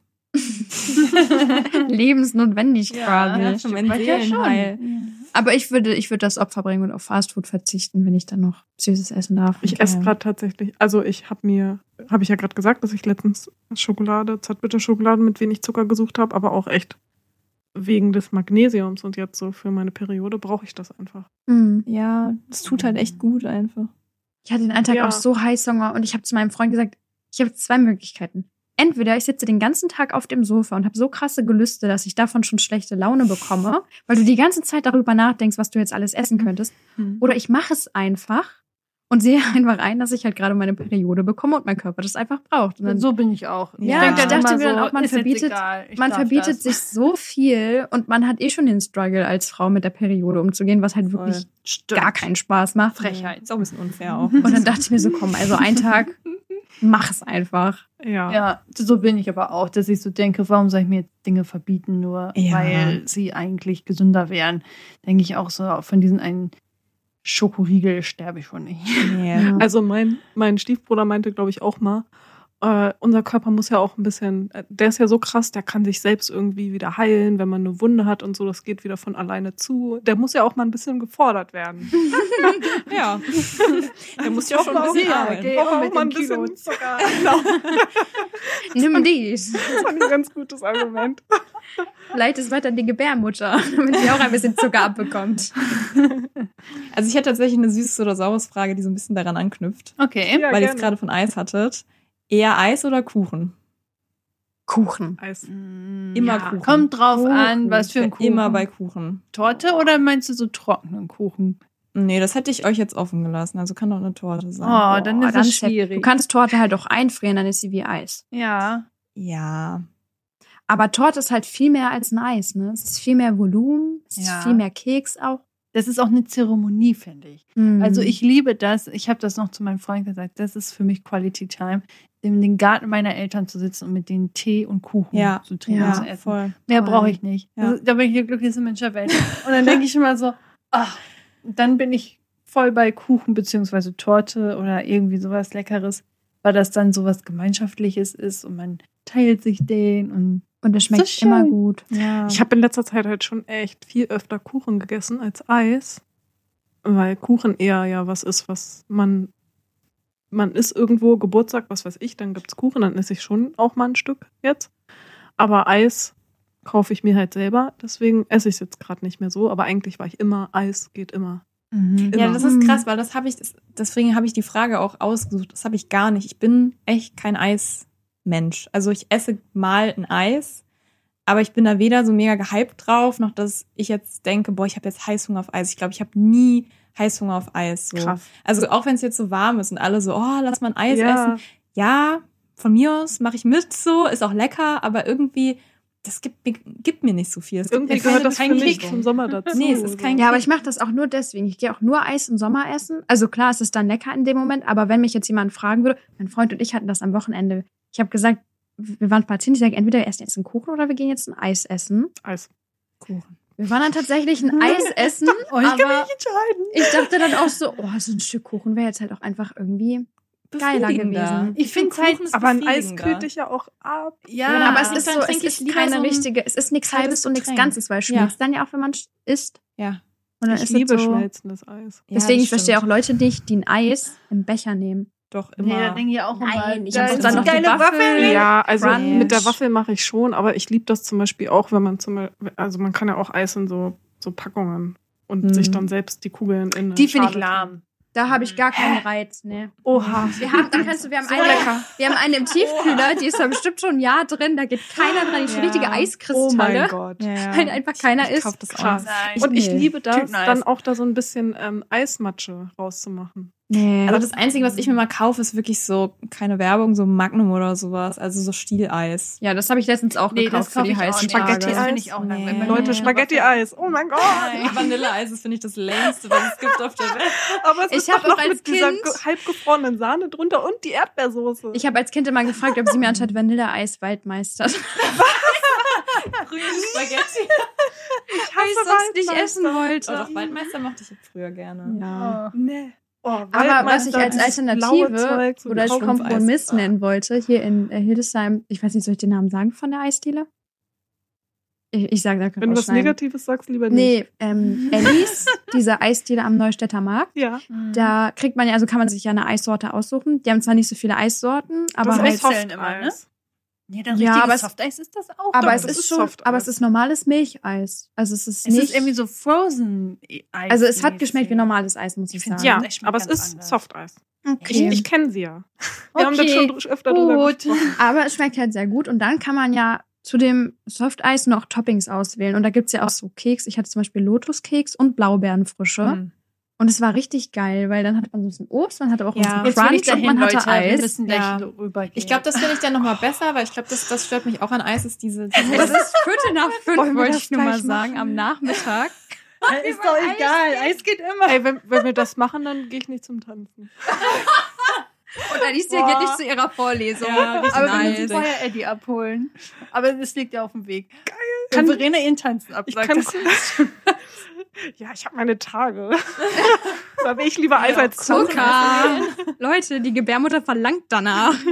Lebensnotwendig quasi. für mein Ja, schon. Aber ich würde, ich würde das Opfer bringen und auf Fastfood verzichten, wenn ich dann noch Süßes essen darf. Ich esse gerade tatsächlich, also ich habe mir, habe ich ja gerade gesagt, dass ich letztens Schokolade, Zartbitterschokolade mit wenig Zucker gesucht habe, aber auch echt wegen des Magnesiums und jetzt so für meine Periode brauche ich das einfach. Hm. Ja, das tut halt echt gut einfach. Ich hatte den einen Tag Ja. auch so Heißhunger und ich habe zu meinem Freund gesagt, ich habe zwei Möglichkeiten. Entweder ich sitze den ganzen Tag auf dem Sofa und habe so krasse Gelüste, dass ich davon schon schlechte Laune bekomme, weil du die ganze Zeit darüber nachdenkst, was du jetzt alles essen könntest. Oder ich mache es einfach und sehe [LAUGHS] einfach ein, dass ich halt gerade meine Periode bekomme und mein Körper das einfach braucht. Und dann, So bin ich auch. Ja, denk ich dachte mir dann auch, man verbietet- man verbietet das. sich [LAUGHS] so viel und man hat eh schon den Struggle als Frau mit der Periode umzugehen, was halt Voll. wirklich Stimmt. gar keinen Spaß macht. Frechheit. Ist auch ein bisschen unfair auch. Und dann dachte ich mir so, komm, also einen Tag, [LAUGHS] mach es einfach. Ja. Ja, so bin ich aber auch, dass ich so denke, warum soll ich mir jetzt Dinge verbieten, nur Ja. weil sie eigentlich gesünder wären. Denke ich auch so, von diesen einen Schokoriegel sterbe ich schon nicht. Nee. [LAUGHS] Also mein, mein Stiefbruder meinte, glaube ich, auch mal, äh, unser Körper muss ja auch ein bisschen, äh, der ist ja so krass, der kann sich selbst irgendwie wieder heilen, wenn man eine Wunde hat und so, das geht wieder von alleine zu. Der muss ja auch mal ein bisschen gefordert werden. [LAUGHS] Ja. Der muss ja schon ein bisschen Ja, arbeiten. geh auch auch mit mal ein Kilo bisschen Zucker. [LAUGHS] Genau. Nimm dies. Das ich ein ganz gutes Argument. Vielleicht ist weiter die Gebärmutter, [LAUGHS] damit sie auch ein bisschen Zucker abbekommt. Also ich hätte tatsächlich eine süßes oder saures Frage, die so ein bisschen daran anknüpft. Okay. Ja, weil ihr es gerade von Eis hattet. Eher Eis oder Kuchen? Kuchen. Eis. Immer ja, Kuchen. Kommt drauf Kuchen. an, was für ein Kuchen. Immer bei Kuchen. Torte oder meinst du so trockenen Kuchen? Nee, das hätte ich euch jetzt offen gelassen. Also kann doch eine Torte sein. Oh, dann Boah, ist dann es schwierig. Du kannst Torte halt auch einfrieren, dann ist sie wie Eis. ja. Ja. Aber Torte ist halt viel mehr als ein Eis, ne? Es ist viel mehr Volumen, es Ja. ist viel mehr Keks auch. Das ist auch eine Zeremonie, finde ich. Hm. Also ich liebe das. Ich habe das noch zu meinem Freund gesagt. Das ist für mich Quality Time, in den Garten meiner Eltern zu sitzen und mit denen Tee und Kuchen Ja. zu trinken Ja, und zu essen. voll. Mehr brauche ich nicht. Ja. Also, da bin ich der glücklichste Mensch der Welt. [LAUGHS] Und dann denke ich immer so, ach, dann bin ich voll bei Kuchen beziehungsweise Torte oder irgendwie sowas Leckeres, weil das dann sowas Gemeinschaftliches ist und man teilt sich den und Und es schmeckt So immer gut. Ja. Ich habe in letzter Zeit halt schon echt viel öfter Kuchen gegessen als Eis, weil Kuchen eher ja was ist, was man man isst irgendwo Geburtstag, was weiß ich, dann gibt's Kuchen, dann esse ich schon auch mal ein Stück jetzt. Aber Eis kaufe ich mir halt selber, deswegen esse ich es jetzt gerade nicht mehr so. Aber eigentlich war ich immer Eis geht immer. Mhm. Ja, Immer. das ist krass, weil das habe ich, das, deswegen habe ich die Frage auch ausgesucht. Das habe ich gar nicht. Ich bin echt kein Eismensch. Also ich esse mal ein Eis, aber ich bin da weder so mega gehypt drauf, noch dass ich jetzt denke, boah, ich habe jetzt Heißhunger auf Eis. Ich glaube, ich habe nie Heißhunger auf Eis. So. Krass. Also auch wenn es jetzt so warm ist und alle so, oh, lass mal ein Eis Ja. essen. Ja, von mir aus mache ich mit so, ist auch lecker, aber irgendwie, das gibt, mir- gibt mir nicht so viel. Es gibt Irgendwie mir keine- gehört das kein für mich zum Sommer [LAUGHS] dazu. Nee, es ist kein Ja, aber ich mache das auch nur deswegen. Ich gehe auch nur Eis im Sommer essen. Also klar, es ist dann lecker in dem Moment, aber wenn mich jetzt jemand fragen würde, mein Freund und ich hatten das am Wochenende. Ich habe gesagt, wir waren spazieren. Ich sage, entweder wir essen jetzt einen Kuchen oder wir gehen jetzt ein Eis essen. Eis. Kuchen. Wir waren dann tatsächlich ein [LAUGHS] Eis essen. Oh, ich kann aber mich entscheiden. ich dachte dann auch so, oh, so ein Stück Kuchen wäre jetzt halt auch einfach irgendwie. Geiler gewesen. Ich find's halt- Kuchen ist Aber ein Eis kühlt dich ja auch ab. Ja, Ja, aber es ist so, es ich ist keine so richtige, es ist nichts Halbes und nichts. Ganzes, weil es Ja. schmilzt dann ja auch, wenn man isst. Ja. Und dann Ich ist liebe es so, schmelzendes Eis. Ja, Deswegen, ich verstehe auch. Leute nicht, die ein Eis im Becher nehmen. Doch, Nee, da immer. denke ich auch immer. Nein, ich da ist dann noch die geile Waffel. Waffeln. Ja, also Crunch. mit der Waffel mache ich schon, aber ich liebe das zum Beispiel auch, wenn man zum Beispiel, also man kann ja auch Eis in so, so Packungen und Mhm. sich dann selbst die Kugeln in Die finde ich lahm. Da habe ich gar keinen Reiz, ne. Oha. Wir haben, dann kannst du, wir haben, So eine, lecker. wir haben eine im Tiefkühler, die ist da bestimmt schon ein Jahr drin, da geht keiner dran, die Ja. richtige Oh Eiskristalle, mein Gott. Ja, weil einfach keiner ich isst. kauf das Krass. auch. Und ich liebe das, dann auch da so ein bisschen ähm, Eismatsche rauszumachen. Nee. Also das Einzige, was ich mir mal kaufe, ist wirklich so, keine Werbung, so Magnum oder sowas. Also so Stieleis. ja, das habe ich letztens auch Nee, gekauft das für kaufe die ich auch heißen. Das finde ich auch Nee. langweilig. Leute, Spaghetti-Eis. Oh mein Gott. [LAUGHS] Vanilleeis ist, finde ich, das längste, was es gibt auf der Welt. Aber es Ich ist doch noch mit dieser Kind- ge- halbgefrorenen Sahne drunter und die Erdbeersoße. Ich habe als Kind immer gefragt, ob sie mir anstatt Vanilleeis Waldmeister [LAUGHS] Grüne Spaghetti. ich weil ich sonst nicht essen wollte. doch, Waldmeister mochte ich früher gerne. Ja. Oh. Nee. Oh, Aber was ich als Alternative oder als. Kompromiss nennen wollte, hier in äh, Hildesheim, ich weiß nicht, soll ich den Namen sagen von der Eisdiele? Ich, ich sage da Wenn du was Negatives sagst, lieber nicht. Nee, ähm, [LAUGHS] Ellis, diese Eisdiele am Neustädter Markt. Ja. Da kriegt man ja, also kann man sich ja eine Eissorte aussuchen. Die haben zwar nicht so viele Eissorten, aber Das halt, immer, ne? Nee, dann Ja, richtiges aber es- Softeis ist das auch. aber doch, es ist ist schon, Softeis. aber es ist normales Milcheis. Also es ist es nicht, ist irgendwie so Frozen Eis. also es hat geschmeckt wie normales Eis, muss ich, Ich sagen. Ja, aber es ist anders. Softeis. Okay. Ich, ich kenne sie ja. Wir haben das Okay, schon öfter drüber gut. gesprochen. [LAUGHS] Aber es schmeckt halt sehr gut und dann kann man ja zu dem Softeis noch Toppings auswählen. Und da gibt's ja auch so Keks. Ich hatte zum Beispiel Lotuskeks und Blaubeerenfrische. Mhm. Und es war richtig geil, weil dann hatte man so ein bisschen Obst, man hatte aber auch Ja. ein Crunch und dahin, man hatte Leute. Eis. Ja. Ich glaube, das finde ich dann nochmal besser, weil ich glaube, das, das stört mich auch an Eis, ist diese, [LAUGHS] diese Es ist Viertel nach fünf, wollte das ich nur mal sagen, am Nachmittag. [LAUGHS] ist doch egal. Eis geht immer. Ey, wenn, wenn wir das machen, dann gehe ich nicht zum Tanzen. [LAUGHS] Und Alicia Boah. geht nicht zu ihrer Vorlesung. Ja, Aber wir nice. müssen vorher Eddie abholen. Aber es liegt ja auf dem Weg. Geil. Kann- Wenn Verena ihren Tanzen Ich absagt. Ja, ich habe meine Tage. [LAUGHS] da will ich lieber Eis Ja, als Tanzen. Zucker. Leute, die Gebärmutter verlangt danach. [LAUGHS]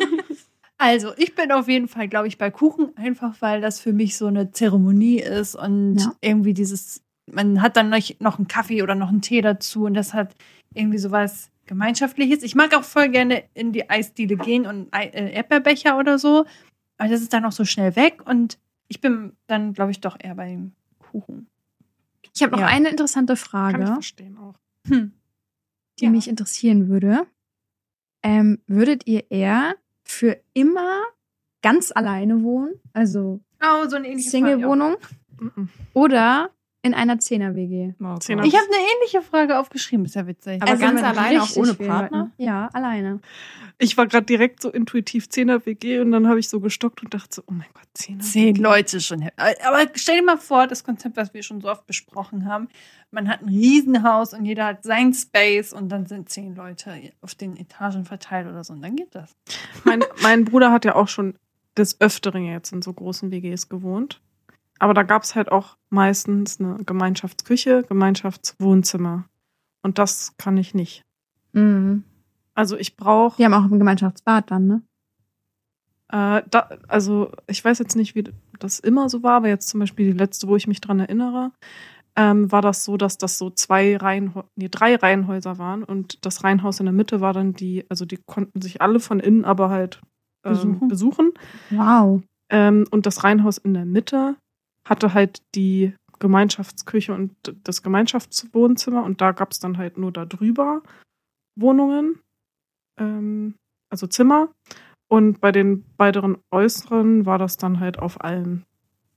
Also, ich bin auf jeden Fall, glaube ich, bei Kuchen, einfach weil das für mich so eine Zeremonie ist und Ja. irgendwie dieses, man hat dann noch, noch einen Kaffee oder noch einen Tee dazu und das hat irgendwie sowas Gemeinschaftliches. Ich mag auch voll gerne in die Eisdiele gehen und äh, Erdbeerbecher oder so, aber das ist dann auch so schnell weg und ich bin dann, glaube ich, doch eher beim Kuchen. Ich habe noch Ja. eine interessante Kann ich Frage, verstehen auch. Hm. die Ja. mich interessieren würde. Ähm, würdet ihr eher für immer ganz alleine wohnen, also Oh, so Frage. Single-Wohnung, Mhm. oder in einer Zehner-WG? Oh. Zehner- Ich habe eine ähnliche Frage aufgeschrieben, ist ja witzig. Aber ganz mit alleine, auch ohne Partner? Leuten. Ja, alleine. Ich war gerade direkt so intuitiv 10er WG und dann habe ich so gestockt und dachte so, oh mein Gott, 10er zehn Leute schon. Aber stell dir mal vor, das Konzept, was wir schon so oft besprochen haben. Man hat ein Riesenhaus und jeder hat sein Space und dann sind zehn Leute auf den Etagen verteilt oder so und dann geht das. Mein, mein Bruder hat ja auch schon des Öfteren jetzt in so großen WGs gewohnt. Aber da gab es halt auch meistens eine Gemeinschaftsküche, Gemeinschaftswohnzimmer. Und das kann ich nicht. Mhm. Also ich brauche, Die haben auch ein Gemeinschaftsbad dann, ne? äh, da, also ich weiß jetzt nicht, wie das immer so war, aber jetzt zum Beispiel die letzte, wo ich mich dran erinnere, ähm, war das so, dass das so zwei Reihen, nee, drei Reihenhäuser waren und das Reihenhaus in der Mitte war dann die, also die konnten sich alle von innen aber halt ähm, Besuchen. besuchen. Wow. Ähm, und das Reihenhaus in der Mitte hatte halt die Gemeinschaftsküche und das Gemeinschaftswohnzimmer und da gab es dann halt nur da drüber Wohnungen, ähm, also Zimmer. Und bei den weiteren äußeren war das dann halt auf allen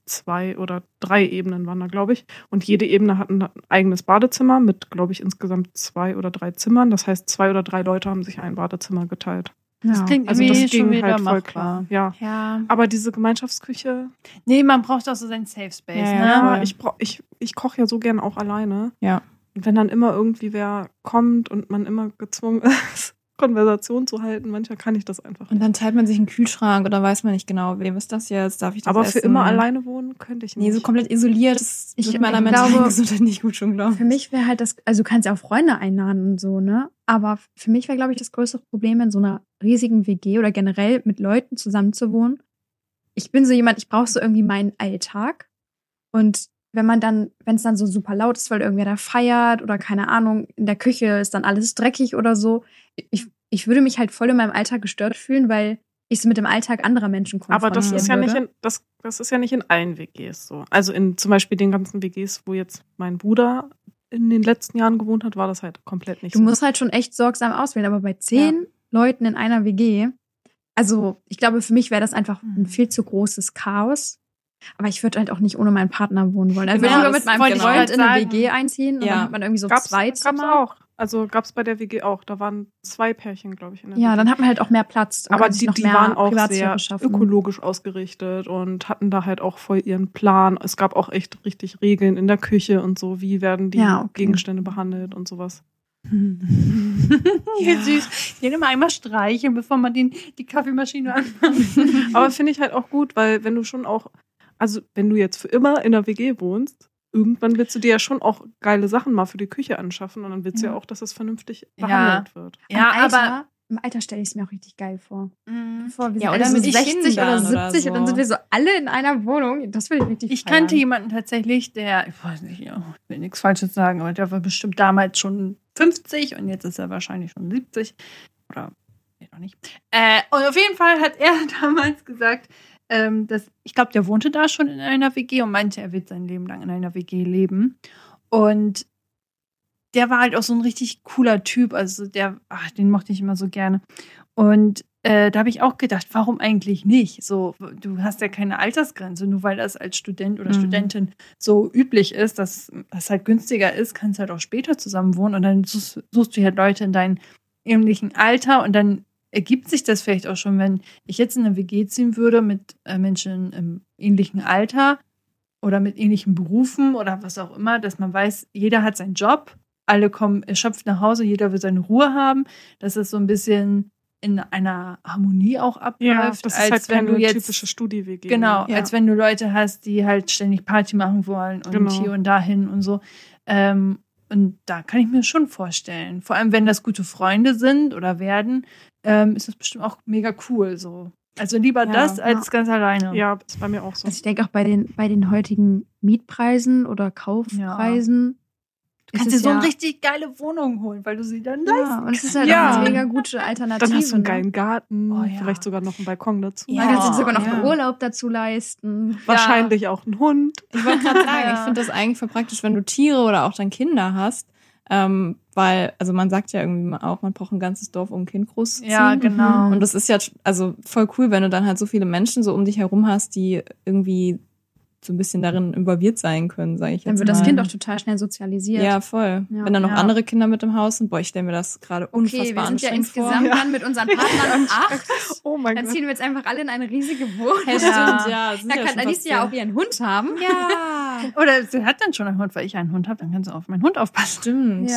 zwei oder drei Ebenen waren da, glaube ich. Und jede Ebene hat ein eigenes Badezimmer mit, glaube ich, insgesamt zwei oder drei Zimmern. Das heißt, zwei oder drei Leute haben sich ein Badezimmer geteilt. Das Ja. klingt Also irgendwie das schon wieder halt voll machbar. klar. Ja. Ja. Aber diese Gemeinschaftsküche, Nee, man braucht auch so seinen Safe Space. Ja, ne? ja, ich, brauch, ich, ich koche ja so gern auch alleine. Ja. Und wenn dann immer irgendwie wer kommt und man immer gezwungen [LAUGHS] ist, Konversation zu halten, manchmal kann ich das einfach Und dann teilt man sich einen Kühlschrank oder weiß man nicht genau, wem ist das jetzt, darf ich das Aber für essen? immer alleine wohnen könnte ich nicht. Nee, so komplett isoliert, das Ich- meiner ich mentalen Gesundheit nicht gut schon, glaube Für mich wäre halt das, also du kannst ja auch Freunde einladen und so, ne? Aber für mich wäre, glaube ich, das größere Problem in so einer riesigen WG oder generell mit Leuten zusammenzuwohnen. Ich bin so jemand, ich brauche so irgendwie meinen Alltag. Und wenn man dann, wenn es dann so super laut ist, weil irgendwer da feiert oder keine Ahnung, in der Küche ist dann alles dreckig oder so, ich, ich würde mich halt voll in meinem Alltag gestört fühlen, weil ich es mit dem Alltag anderer Menschen Aber das konfrontieren ist ja nicht würde. in, das, das ist ja nicht in allen WGs so. Also in zum Beispiel den ganzen WGs, wo jetzt mein Bruder in den letzten Jahren gewohnt hat, war das halt komplett nicht Du so. musst halt schon echt sorgsam auswählen, aber bei zehn Leuten in einer WG, also ich glaube, für mich wäre das einfach ein Mhm. viel zu großes Chaos. Aber ich würde halt auch nicht ohne meinen Partner wohnen wollen. Also Genau, würde ich lieber mit meinem Freund in eine. WG einziehen und Ja. dann hat man irgendwie so gab's, zwei gab's Zimmer. auch. Also gab es bei der WG auch. Da waren zwei Pärchen, glaube ich, in der Ja, WG. dann hat man halt auch mehr Platz. aber die, noch die mehr waren auch sehr schaffen. ökologisch ausgerichtet und hatten da halt auch voll ihren Plan. Es gab auch echt richtig Regeln in der Küche und so, wie werden die Ja, okay. Gegenstände behandelt und sowas. [LAUGHS] Wie süß. Den immer einmal streicheln, bevor man den, die Kaffeemaschine anmacht. Aber finde ich halt auch gut, weil wenn du schon auch, also wenn du jetzt für immer in der WG wohnst, irgendwann willst du dir ja schon auch geile Sachen mal für die Küche anschaffen und dann willst du ja Ja. auch, dass es vernünftig Ja. behandelt wird. Ja, Im Alter, aber. Im Alter stelle ich es mir auch richtig geil vor. Mhm. Vor, wir Ja, sind oder alle so mit 60 oder Kindern 70 oder und dann so. sind wir so alle in einer Wohnung. Das will ich richtig Ich feiern. kannte jemanden tatsächlich, der, ich weiß nicht, ja, ich will nichts Falsches sagen, aber der war bestimmt damals schon 50 und jetzt ist er wahrscheinlich schon 70. Oder, nee, noch nicht. Äh, und auf jeden Fall hat er [LAUGHS] damals gesagt, ähm, dass, ich glaube, der wohnte da schon in einer WG und meinte, er wird sein Leben lang in einer WG leben. Und der war halt auch so ein richtig cooler Typ. Also der, ach, den mochte ich immer so gerne. Und äh, da habe ich auch gedacht, warum eigentlich nicht? So, du hast ja keine Altersgrenze, nur weil das als Student oder Mhm. Studentin so üblich ist, dass das halt günstiger ist, kannst halt auch später zusammen wohnen und dann suchst, suchst du halt Leute in deinem ähnlichen Alter und dann ergibt sich das vielleicht auch schon, wenn ich jetzt in eine WG ziehen würde mit äh, Menschen im ähnlichen Alter oder mit ähnlichen Berufen oder was auch immer, dass man weiß, jeder hat seinen Job, alle kommen erschöpft nach Hause, jeder will seine Ruhe haben, dass es so ein bisschen in einer Harmonie auch abläuft, das ist als halt wenn du jetzt typische Studi-WG. Genau, Ja. als wenn du Leute hast, die halt ständig Party machen wollen und Genau. hier und dahin und so. Ähm, und da kann ich mir schon vorstellen. Vor allem, wenn das gute Freunde sind oder werden, ähm, ist das bestimmt auch mega cool. So. Also lieber Ja, das als ganz alleine. Ja, ist bei mir auch so. Also ich denke auch bei den, bei den heutigen Mietpreisen oder Kaufpreisen. Du kannst ist dir so ja, eine richtig geile Wohnung holen, weil du sie dann Ja, leisten und es ist halt Ja. auch eine mega gute Alternative. Dann hast du einen ne? geilen Garten, Oh, ja. vielleicht sogar noch einen Balkon dazu. Dann kannst du dir sogar noch Ja. einen Urlaub dazu leisten. Wahrscheinlich auch einen Hund. Ich wollte gerade sagen, [LAUGHS] Ja. ich finde das eigentlich voll praktisch, wenn du Tiere oder auch dann Kinder hast. Ähm, weil, also man sagt ja irgendwie auch, man braucht ein ganzes Dorf, um ein Kind großzuziehen. Ja, genau. Und das ist ja also voll cool, wenn du dann halt so viele Menschen so um dich herum hast, die irgendwie so ein bisschen darin involviert sein können, sage ich jetzt Dann wird mal. das Kind auch total schnell sozialisiert. Ja, voll. Ja. Wenn dann noch Ja. andere Kinder mit im Haus sind, boah, ich stelle mir das gerade Okay, unfassbar wir sind ja insgesamt dann mit unseren Partnern [LAUGHS] acht. Oh mein Dann Gott. ziehen wir jetzt einfach alle in eine riesige Wohnung. Ja, Ja. stimmt, ja. Da ja kann fast ja auch ihren Hund haben. Ja, [LAUGHS] Oder sie hat dann schon einen Hund, weil ich einen Hund habe, dann kannst du auf meinen Hund aufpassen. stimmt.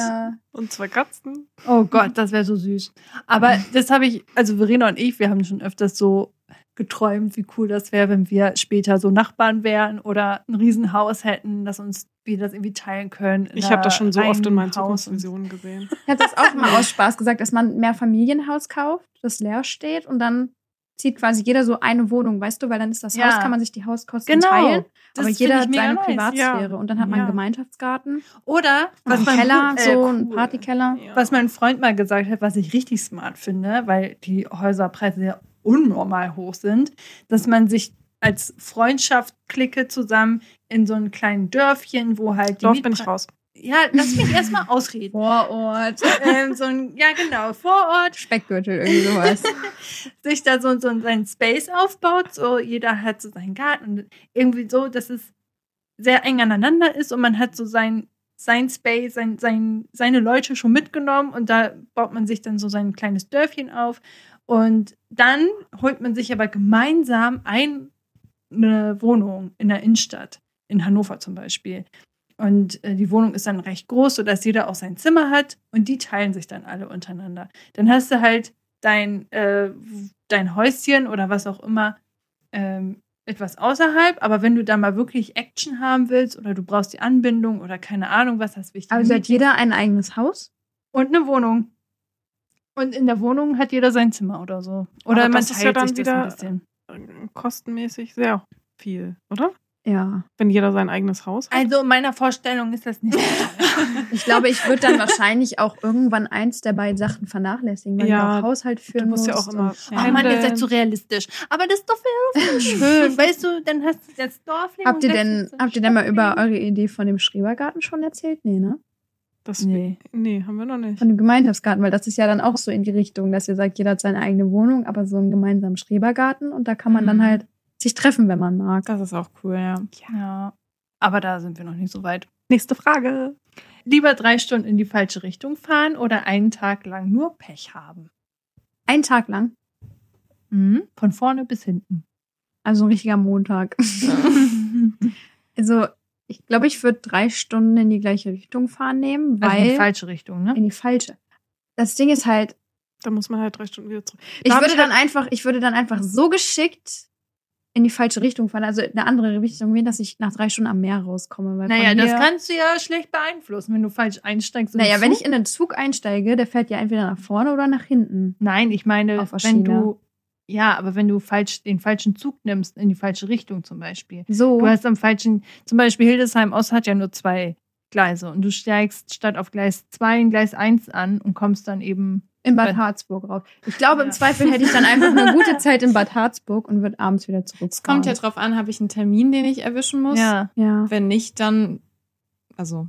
Und zwei Katzen. Oh Gott, das wäre so süß. Aber das habe ich, also Verena und ich, wir haben schon öfters so geträumt, wie cool das wäre, wenn wir später so Nachbarn wären oder ein Riesenhaus hätten, dass uns wir das irgendwie teilen können. Ich habe das schon so oft in meinen Zukunftsvisionen gesehen. Ich hatte das auch mal aus Spaß gesagt, dass man mehr Familienhaus kauft, das leer steht und dann zieht quasi jeder so eine Wohnung, weißt du, weil dann ist das Ja. Haus, kann man sich die Hauskosten Genau. teilen, Das aber jeder hat seine nice. Privatsphäre Ja. und dann hat man Ja. einen Gemeinschaftsgarten, Oder was einen mein Keller, äh, so einen cool. Partykeller. Was mein Freund mal gesagt hat, was ich richtig smart finde, weil die Häuserpreise ja unnormal hoch sind, dass man sich als Freundschaft-Clique zusammen in so einem kleinen Dörfchen, wo halt die Dorf bin ich raus. Ja, lass mich erstmal ausreden. Vorort, ähm, so ein, ja genau, Vorort, Speckgürtel, irgendwie sowas. [LAUGHS] sich da so, so seinen Space aufbaut, so jeder hat so seinen Garten irgendwie so, dass es sehr eng aneinander ist und man hat so sein, sein Space, sein, sein, seine Leute schon mitgenommen und da baut man sich dann so sein kleines Dörfchen auf und dann holt man sich aber gemeinsam ein, eine Wohnung in der Innenstadt, in Hannover zum Beispiel. Und äh, die Wohnung ist dann recht groß, sodass jeder auch sein Zimmer hat und die teilen sich dann alle untereinander. Dann hast du halt dein, äh, dein Häuschen oder was auch immer ähm, etwas außerhalb, aber wenn du da mal wirklich Action haben willst oder du brauchst die Anbindung oder keine Ahnung, was das wichtig Also hat jeder ein eigenes Haus? und eine Wohnung. Und in der Wohnung hat jeder sein Zimmer oder so. Oder Aber man das ist teilt ja dann sich wieder- das ein bisschen. Kostenmäßig sehr viel, oder? Ja. Wenn jeder sein eigenes Haus hat. Also in meiner Vorstellung ist das nicht. [LAUGHS] Ich glaube, ich würde dann wahrscheinlich auch irgendwann eins der beiden Sachen vernachlässigen, weil Ja, du auch Haushalt führen Du musst ja auch immer. und- Oh Mann, ihr seid so realistisch. Aber das ist doch voll schön. weißt du, dann hast du das Dorfleben. Habt ihr denn, habt ihr denn mal über eure Idee von dem Schrebergarten schon erzählt? Nee, ne? Das, nee. Nee. haben wir noch nicht. Von dem Gemeinschaftsgarten, weil das ist ja dann auch so in die Richtung, dass ihr sagt, jeder hat seine eigene Wohnung, aber so einen gemeinsamen Schrebergarten und da kann man dann Mhm. halt sich treffen, wenn man mag. Das ist auch cool, ja. Ja. Aber da sind wir noch nicht so weit. Nächste Frage. lieber drei Stunden in die falsche Richtung fahren oder einen Tag lang nur Pech haben? Einen Tag lang. Mhm. Von vorne bis hinten. Also ein richtiger Montag. [LAUGHS] Also, ich glaube, ich würde drei Stunden in die gleiche Richtung fahren nehmen, Also weil in die falsche Richtung, ne? in die falsche. Das Ding ist halt, Da muss man halt drei Stunden wieder zurück. ich Da hab würde ich dann halt- einfach, ich würde dann einfach so geschickt in die falsche Richtung fahren, also in eine andere Richtung gehen, dass ich nach drei Stunden am Meer rauskomme. Weil Naja, das kannst du ja schlecht beeinflussen, wenn du falsch einsteigst. Naja, wenn Zug. ich in den Zug einsteige, der fährt ja entweder nach vorne oder nach hinten. Nein, ich meine, wenn du. Ja, aber wenn du falsch den falschen Zug nimmst, in die falsche Richtung zum Beispiel. So. Du hast am falschen, zum Beispiel Hildesheim Ost hat ja nur zwei Gleise und du steigst statt auf Gleis 2 in Gleis 1 an und kommst dann eben. in Bad Harzburg rauf. Ich glaube, im Ja. Zweifel hätte ich dann einfach eine gute [LAUGHS] Zeit in Bad Harzburg und würde abends wieder zurück. Es kommt ja drauf an, habe ich einen Termin, den ich erwischen muss? Ja. Ja. Wenn nicht, dann, also,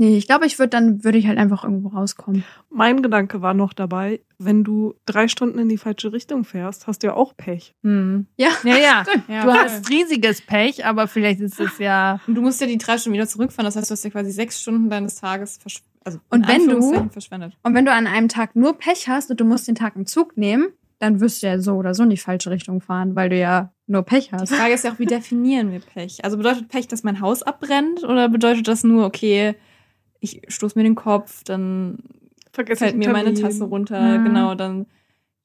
Nee, ich glaube, ich würde dann, würde ich halt einfach irgendwo rauskommen. Mein Gedanke war noch dabei, wenn du drei Stunden in die falsche Richtung fährst, hast du ja auch Pech. hm. Ja. Ja, ja. [LAUGHS] Ja, Du hast riesiges Pech, aber vielleicht ist es ja. [LAUGHS] Und du musst ja die drei Stunden wieder zurückfahren. Das heißt, du hast ja quasi sechs Stunden deines Tages also Und wenn du- verschwendet. Und wenn du an einem Tag nur Pech hast und du musst den Tag im Zug nehmen, dann wirst du ja so oder so in die falsche Richtung fahren, weil du ja nur Pech Die hast. Frage ist ja auch, wie definieren wir Pech? Also bedeutet Pech, dass mein Haus abbrennt oder bedeutet das nur, okay, ich stoß mir den Kopf, dann Vergesst fällt mir meine Tasse runter, Ja. genau, dann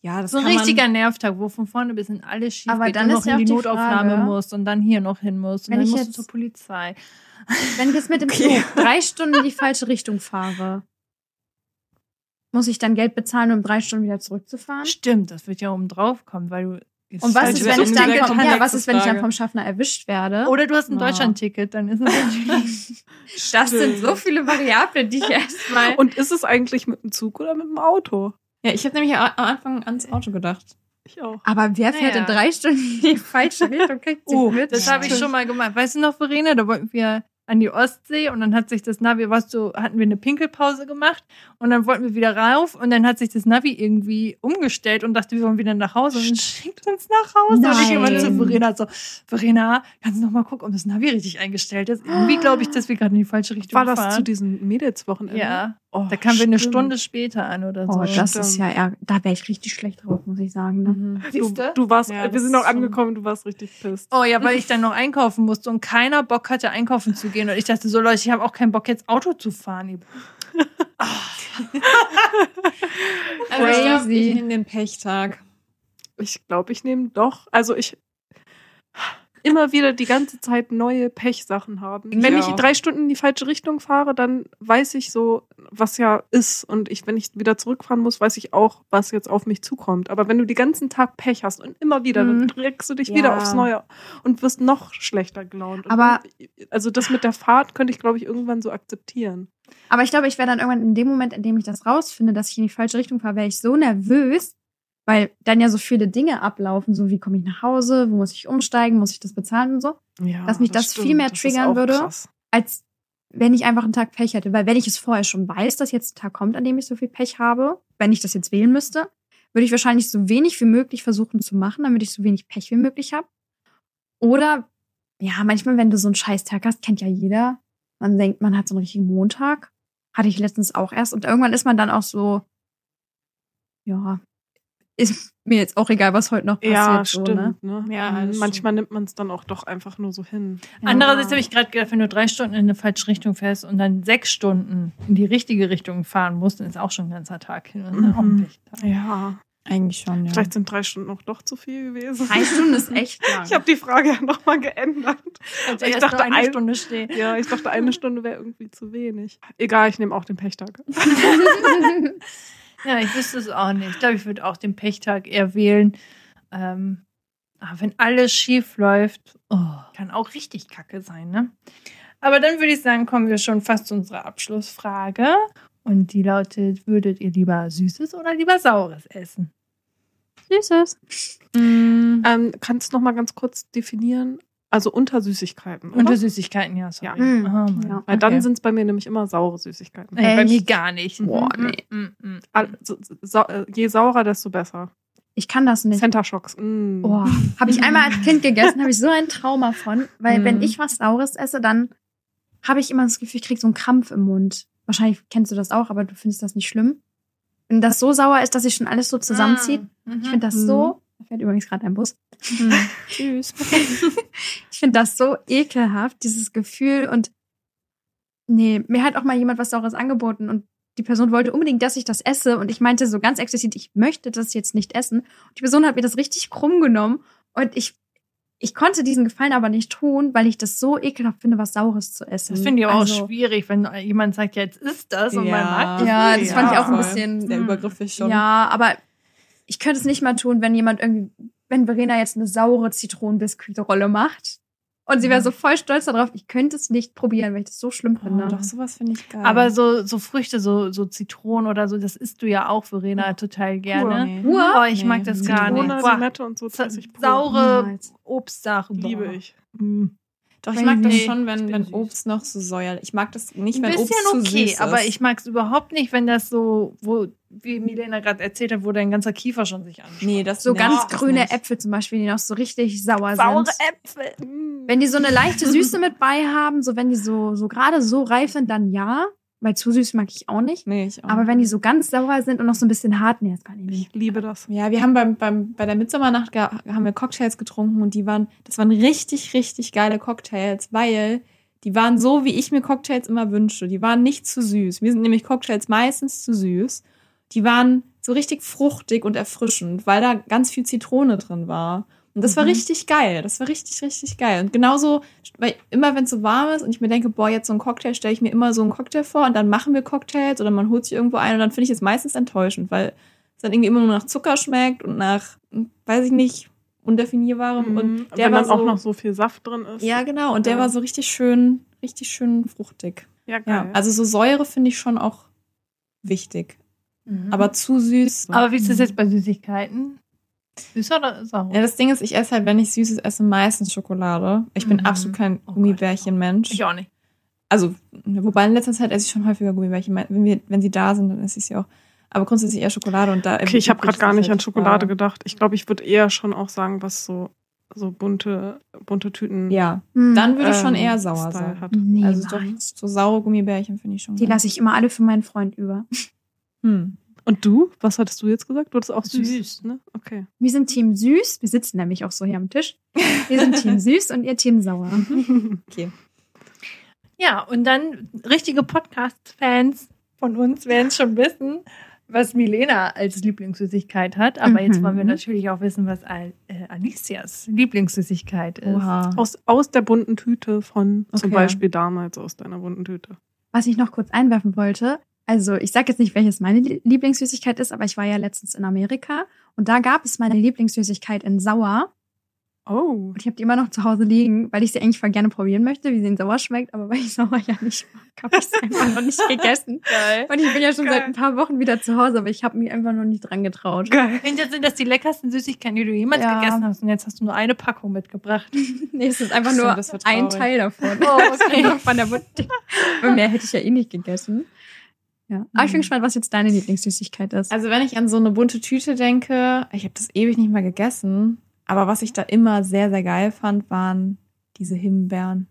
ja, das So ein richtiger Nervtag, wo von vorne bis hin alles schief Aber geht dann ist noch ja in die die Notaufnahme Frage, musst und dann hier noch hin musst und wenn dann ich musst du jetzt- zur Polizei. Wenn ich jetzt mit dem Okay. Zug drei Stunden in die falsche Richtung fahre, muss ich dann Geld bezahlen, um drei Stunden wieder zurückzufahren? Stimmt, das wird ja oben drauf kommen, weil du. Und was halt ist, wenn ich dann ja, was ist, wenn ich dann vom Schaffner erwischt werde? Oder du hast ein Ja. Deutschlandticket, dann ist es [LAUGHS] natürlich. das sind so viele Variablen, die ich erstmal. Und ist es eigentlich mit dem Zug oder mit dem Auto? Ja, ich habe nämlich am Anfang ans Auto gedacht. Ich auch. Aber wer fährt Naja. in drei Stunden in die falsche Richtung? [LAUGHS] Oh, mit. das habe ich schon mal gemacht. Weißt du noch, Verena, da wollten wir an die Ostsee und dann hat sich das Navi, was so, hatten wir eine Pinkelpause gemacht und dann wollten wir wieder rauf und dann hat sich das Navi irgendwie umgestellt und dachte, wir wollen wieder nach Hause und schickt uns nach Hause. Und ich immer zu Nein. Verena so, Verena, kannst du noch mal gucken, ob das Navi richtig eingestellt ist? Irgendwie glaube ich, dass wir gerade in die falsche Richtung War das fahren. zu diesen Mädelswochenenden? ja, Oh, da kamen wir eine. Stunde später an oder so. Oh, das Stimmt. ist ja, ärg- da wäre ich richtig schlecht drauf, muss ich sagen. Ne? Mhm. Du, du warst, Ja, wir sind noch angekommen, du warst richtig pisst. Oh ja, weil ich dann noch einkaufen musste und keiner Bock hatte, einkaufen zu gehen. Und ich dachte so, Leute, ich habe auch keinen Bock, jetzt Auto zu fahren. [LAUGHS] Also ich glaub, Crazy. ich nehme den Pechtag. Ich glaube, ich nehme doch. Also ich immer wieder die ganze Zeit neue Pechsachen haben. Wenn ich drei Stunden in die falsche Richtung fahre, dann weiß ich so, was ja ist. Und ich, wenn ich wieder zurückfahren muss, weiß ich auch, was jetzt auf mich zukommt. Aber wenn du den ganzen Tag Pech hast und immer wieder, Mhm. dann trägst du dich Ja. wieder aufs Neue und wirst noch schlechter gelaunt. Aber- also das mit der Fahrt könnte ich, glaube ich, irgendwann so akzeptieren. Aber ich glaube, ich wäre dann irgendwann in dem Moment, in dem ich das rausfinde, dass ich in die falsche Richtung fahre, wäre ich so nervös, weil dann ja so viele Dinge ablaufen, so wie komme ich nach Hause, wo muss ich umsteigen, muss ich das bezahlen und so, Ja, Dass mich das viel mehr triggern würde. krass. als wenn ich einfach einen Tag Pech hätte. Weil wenn ich es vorher schon weiß, dass jetzt ein Tag kommt, an dem ich so viel Pech habe, wenn ich das jetzt wählen müsste, würde ich wahrscheinlich so wenig wie möglich versuchen zu machen, damit ich so wenig Pech wie möglich habe. Oder, ja, manchmal, wenn du so einen Scheißtag hast, kennt ja jeder. Man denkt, man hat so einen richtigen Montag. Hatte ich letztens auch erst. Und irgendwann ist man dann auch so, ja, ist mir jetzt auch egal, was heute noch passiert. Ja, so, stimmt. ne? Ne? Ja, Mhm. das Manchmal nimmt man es dann auch doch einfach nur so hin. Ja. Andererseits habe ich gerade gedacht, wenn du drei Stunden in eine falsche Richtung fährst und dann sechs Stunden in die richtige Richtung fahren musst, dann ist auch schon ein ganzer Tag hin. Ein Mhm. Pechtag. Ja, Eigentlich schon, ja. vielleicht sind drei Stunden auch doch zu viel gewesen. Drei Stunden ist [LAUGHS] echt lang. Ich habe die Frage ja nochmal geändert. Also Ich dachte, eine ein- Stunde stehen. Ja, ich dachte, eine [LAUGHS] Stunde wäre irgendwie zu wenig. Egal, ich nehme auch den Pechtag. [LAUGHS] Ja, ich wüsste es auch nicht. Ich glaube, ich würde auch den Pechtag eher wählen. Ähm, aber wenn alles schief läuft, oh, kann auch richtig kacke sein, ne? Aber dann würde ich sagen, kommen wir schon fast zu unserer Abschlussfrage. Und die lautet: Würdet ihr lieber Süßes oder lieber Saures essen? Süßes. Mm, Ähm, kannst du noch mal ganz kurz definieren? Also unter Süßigkeiten, oder? Unter Süßigkeiten, ja, sorry. Ja. Mm, Oh, ja. Weil dann Okay. sind es bei mir nämlich immer saure Süßigkeiten. Nee, bei mir gar nicht. Boah, Mm, nee. mm, mm, mm. Al- so- so- äh, je saurer, desto besser. Ich kann das nicht. Center Shocks. Mm. Boah, habe ich einmal als Kind gegessen, habe ich so ein Trauma von, weil Mhm. wenn ich was Saures esse, dann habe ich immer das Gefühl, ich krieg so einen Krampf im Mund. Wahrscheinlich kennst du das auch, aber du findest das nicht schlimm. Wenn das so sauer ist, dass sich schon alles so zusammenzieht. Mhm. Ich finde das so, da fährt übrigens gerade ein Bus. Hm. [LAUGHS] Tschüss. [LAUGHS] Ich finde das so ekelhaft, dieses Gefühl. Und nee, mir hat auch mal jemand was Saures angeboten und die Person wollte unbedingt, dass ich das esse. Und ich meinte so ganz explizit, ich möchte das jetzt nicht essen. Und die Person hat mir das richtig krumm genommen. Und ich, ich konnte diesen Gefallen aber nicht tun, weil ich das so ekelhaft finde, was Saures zu essen. Das finde ich aber Also, auch schwierig, wenn jemand sagt, jetzt ist das und man Ja. mag das Ja, das fand ich auch ein bisschen- Sehr übergriffig schon. Ja, aber ich könnte es nicht mal tun, wenn jemand irgendwie, wenn Verena jetzt eine saure Zitronenbiskuitrolle macht. Und sie wäre so voll stolz darauf, ich könnte es nicht probieren, weil ich das so schlimm finde. Oh, doch, sowas finde ich geil. Aber so, so Früchte, so, so Zitronen oder so, das isst du ja auch, Verena, total gerne. Nee. Pur? Oh, ich Nee. mag das gar nicht. Zitrone, Limette und so. saure Niemals. Obstsachen. Liebe ich. Mm. Doch, ich mag das Nee, schon, wenn, wenn. Obst noch so säuerlich. Ich mag das nicht, Ein wenn bisschen Obst zu okay, süß ist. aber ich mag es überhaupt nicht, wenn das so, wo, wie Milena gerade erzählt hat, wo dein ganzer Kiefer schon sich anschaut. Nee, das So nee, ganz das grüne nicht. Äpfel zum Beispiel, die noch so richtig sauer Saure sind. Äpfel. Wenn die so eine leichte Süße mit bei haben, so wenn die so, so gerade so reif sind, dann ja. Weil zu süß mag ich auch nicht. Nee, ich auch. Aber wenn die so ganz sauer sind und noch so ein bisschen hart, nee, das kann ich nicht. Ich liebe das. Ja, wir haben beim, beim, bei der Mitsommernacht haben wir Cocktails getrunken und die waren, das waren richtig, richtig geile Cocktails, weil die waren so, wie ich mir Cocktails immer wünsche. Die waren nicht zu süß. Mir sind nämlich Cocktails meistens zu süß. Die waren so richtig fruchtig und erfrischend, weil da ganz viel Zitrone drin war. Und das war Mhm. richtig geil. Das war richtig, richtig geil. Und genauso, weil immer wenn es so warm ist und ich mir denke, boah, jetzt so ein Cocktail, stelle ich mir immer so einen Cocktail vor und dann machen wir Cocktails oder man holt sich irgendwo ein und dann finde ich es meistens enttäuschend, weil es dann irgendwie immer nur nach Zucker schmeckt und nach, weiß ich nicht, undefinierbarem. Mhm. Und der Wenn war dann so, auch noch so viel Saft drin ist. Ja, genau. Und der Ja. war so richtig schön, richtig schön fruchtig. ja geil. Ja, also so Säure finde ich schon auch wichtig. Mhm. Aber zu süß. Aber wie ist das jetzt bei Süßigkeiten? Süß oder sauer? ja, das Ding ist, ich esse halt, wenn ich Süßes esse, meistens Schokolade. Ich bin Mhm. absolut kein Oh. Gummibärchen-Mensch. ich auch nicht. Also, wobei in letzter Zeit esse ich schon häufiger Gummibärchen. Wenn, wir, wenn sie da sind, dann esse ich sie auch. Aber grundsätzlich eher Schokolade und da. Okay, ich habe gerade gar nicht an Schokolade gedacht. gedacht. Ich glaube, ich würde eher schon auch sagen, was so, so bunte, bunte Tüten. Ja, Hm. dann würde ich schon ähm, eher sauer Style sein. Hat. Nee, Also doch, Niemals. so saure Gummibärchen finde ich schon. Die lasse ich immer alle für meinen Freund über. Hm. Und du? Was hattest du jetzt gesagt? Du hattest auch süß. Süß. Ne? Okay. Wir sind Team Süß. Wir sitzen nämlich auch so hier am Tisch. Wir sind Team Süß und ihr Team Sauer. [LAUGHS] Okay. Ja, und dann richtige Podcast-Fans von uns werden schon wissen, was Milena als Lieblingssüßigkeit hat. Aber jetzt Mhm. wollen wir natürlich auch wissen, was Al äh, Alicias Lieblingssüßigkeit ist. Oha. aus, aus der bunten Tüte von zum Okay. Beispiel damals aus deiner bunten Tüte. Was ich noch kurz einwerfen wollte, also ich sage jetzt nicht, welches meine Lie- Lieblingssüßigkeit ist, aber ich war ja letztens in Amerika und da gab es meine Lieblingssüßigkeit in Sauer Oh. und ich habe die immer noch zu Hause liegen, weil ich sie eigentlich voll gerne probieren möchte, wie sie in Sauer schmeckt, aber weil ich [LAUGHS] Sauer ja nicht mag, habe ich sie einfach noch nicht [LAUGHS] gegessen. Geil. Und ich bin ja schon Geil. seit ein paar Wochen wieder zu Hause, aber ich habe mich einfach noch nicht dran getraut. Geil. Hinter sind das die leckersten Süßigkeiten, die du jemals Ja. gegessen hast. Und jetzt hast du nur eine Packung mitgebracht. [LAUGHS] Nee, es ist einfach nur ein. Teil davon. Oh, okay. Von der Butter. Aber mehr hätte ich ja eh nicht gegessen. Ja. Aber ich bin gespannt, was jetzt deine Lieblingssüßigkeit ist. Also wenn ich an so eine bunte Tüte denke, ich habe das ewig nicht mehr gegessen, aber was ich da immer sehr, sehr geil fand, waren diese Himbeeren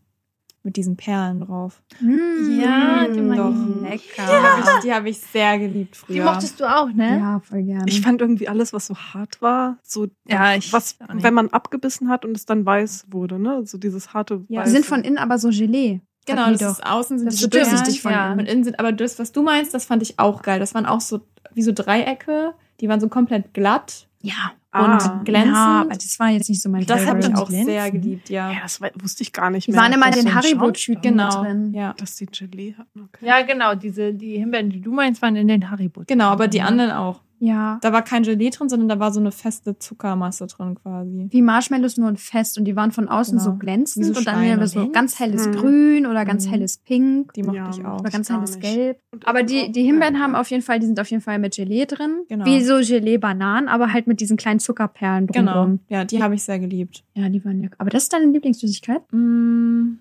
mit diesen Perlen drauf. Mm, Ja, die ich. Lecker. Die habe ich, die hab ich sehr geliebt früher. Die mochtest du auch, ne? Ja, voll gerne. Ich fand irgendwie alles, was so hart war, so Ja, ich was, wenn man abgebissen hat und es dann weiß wurde, ne? So dieses harte die Weiße. sind von innen aber so Gelee. Genau, das die ist außen sind Das so durchsichtig von innen. Und innen sind, aber das, was du meinst, das fand ich auch geil. Das waren auch so wie so Dreiecke, die waren so komplett glatt Ja. Ah. und glänzend. Ja, aber das war jetzt nicht so mein das habe ich auch glänzend? sehr geliebt, ja. Ja, das wusste ich gar nicht Die mehr. waren immer in den so Haribo-Tüten Genau, drin. ja. dass die Gelee hatten. Okay. Ja, genau. Diese, die Himbeeren, die du meinst, waren in den Haribo. Genau, aber die anderen auch. Ja. Da war kein Gelee drin, sondern da war so eine feste Zuckermasse drin quasi. Wie Marshmallows nur in fest und die waren von außen Genau. so glänzend so und dann wieder so ganz helles Mhm. Grün oder ganz Mhm. helles Pink Die mochte Ja, ich auch. oder ganz helles nicht. Gelb. Und Aber die, die Himbeeren haben auf jeden Fall, die sind auf jeden Fall mit Gelee drin. Genau. Wie so Gelee-Bananen, aber halt mit diesen kleinen Zuckerperlen Genau. drumherum. Ja, die habe ich sehr geliebt. Ja, die waren lecker. Aber das ist deine Lieblingssüßigkeit? Mm,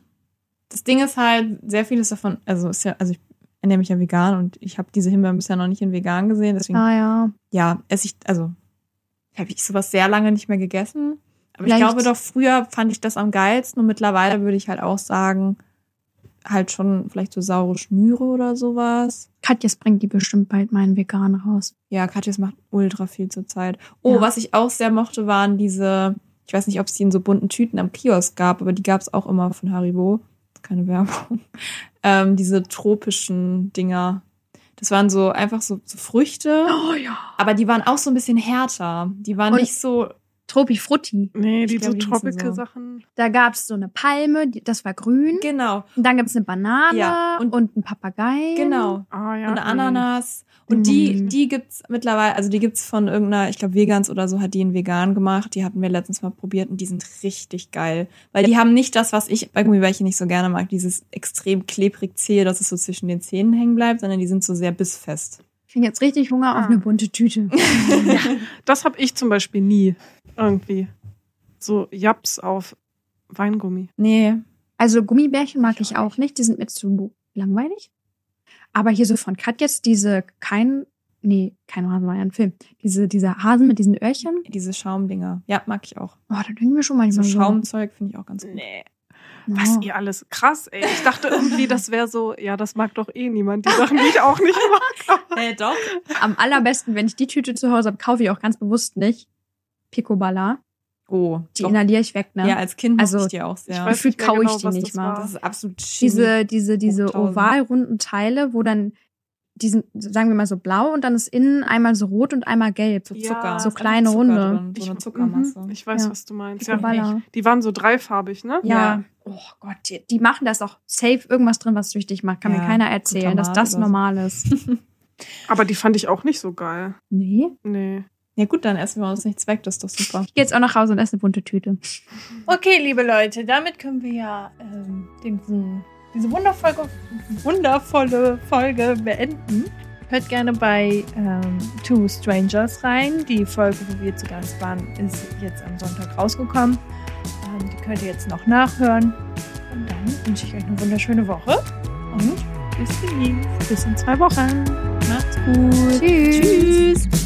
Das Ding ist halt, sehr vieles davon, also ist ja, also ich ernähre mich ja vegan und ich habe diese Himbeeren bisher noch nicht in vegan gesehen, deswegen, Ah ja. ja, esse ich, also habe ich sowas sehr lange nicht mehr gegessen. Aber Vielleicht- ich glaube doch, früher fand ich das am geilsten und mittlerweile würde ich halt auch sagen, halt schon vielleicht so saure Schnüre oder sowas. Katjes bringt die bestimmt bald meinen Vegan raus. Ja, Katjes macht ultra viel zur Zeit. Oh, Ja. was ich auch sehr mochte, waren diese, ich weiß nicht, ob es die in so bunten Tüten am Kiosk gab, aber die gab es auch immer von Haribo. Keine Werbung. Ähm, diese tropischen Dinger. Das waren so einfach so, so Früchte, Oh ja. aber die waren auch so ein bisschen härter. Die waren Und- nicht so. Tropi Frutti. Nee, die glaub, so so. Tropical-Sachen. Da gab es so eine Palme, die, das war grün. Genau, Und dann gibt es eine Banane Ja, und, und- und einen Papagei. genau. Ah ja. und eine. Ananas. Und die, Mm. die gibt's mittlerweile, also die gibt's von irgendeiner, ich glaube Vegans oder so, hat die in vegan gemacht. Die hatten wir letztens mal probiert und die sind richtig geil. Weil die haben nicht das, was ich bei Gummibärchen nicht so gerne mag, dieses extrem klebrig zähe, dass es so zwischen den Zähnen hängen bleibt, sondern die sind so sehr bissfest. Ich kriege jetzt richtig Hunger auf Ah. eine bunte Tüte. [LAUGHS] Das habe ich zum Beispiel nie. Irgendwie. So Japs auf Weingummi. Nee. Also Gummibärchen mag ich auch nicht, die sind mir zu langweilig. Aber hier so von Katjes diese kein, nee, kein Hasen war ja ein Film. Diese, diese Hasen mit diesen Öhrchen. Diese Schaumdinger. Ja, mag ich auch. Oh, da denken wir schon manchmal so. Schaumzeug finde ich auch ganz gut. Nee. Ja. Was ihr alles krass, ey. Ich dachte irgendwie, das wäre so, ja, das mag doch eh niemand. Die Sachen, die ich auch nicht [LAUGHS] mag. Äh, doch. Am allerbesten, wenn ich die Tüte zu Hause habe, kaufe ich auch ganz bewusst nicht. Picoballa. Oh, Die doch. inhaliere ich weg, ne? Ja, als Kind Also, mochte ich die auch sehr. Ich weiß- mehr kaue ich genau, die nicht mal. das ist absolut diese, diese, diese ovalrunden Teile, wo dann diesen, sagen wir mal so blau und dann ist innen einmal so rot und einmal gelb. so Ja, Zucker. so Ist kleine Zucker Runde. Drin, so eine Ich- Zuckermasse. Mhm, Ich weiß, Ja. was du meinst. Ja. Picoballa. Die waren so dreifarbig, ne? Ja. Ja. Oh Gott, die, die machen das auch safe irgendwas drin, was süchtig macht. Kann Ja, mir keiner erzählen, dass das so. normal ist. [LAUGHS] Aber die fand ich auch nicht so geil. nee. Nee. Ja gut, dann essen wir uns nichts weg, das ist doch super. Ich gehe jetzt auch nach Hause und esse eine bunte Tüte. Okay, liebe Leute, damit können wir ja ähm, diesen, diese wundervolle, wundervolle Folge beenden. Hört gerne bei ähm, Two Strangers rein. Die Folge, wo wir zu Gast waren, ist jetzt am Sonntag rausgekommen. Ähm, die könnt ihr jetzt noch nachhören. Und dann wünsche ich euch eine wunderschöne Woche. Und bis demnächst. Bis in zwei Wochen. Macht's gut. Tschüss. Tschüss.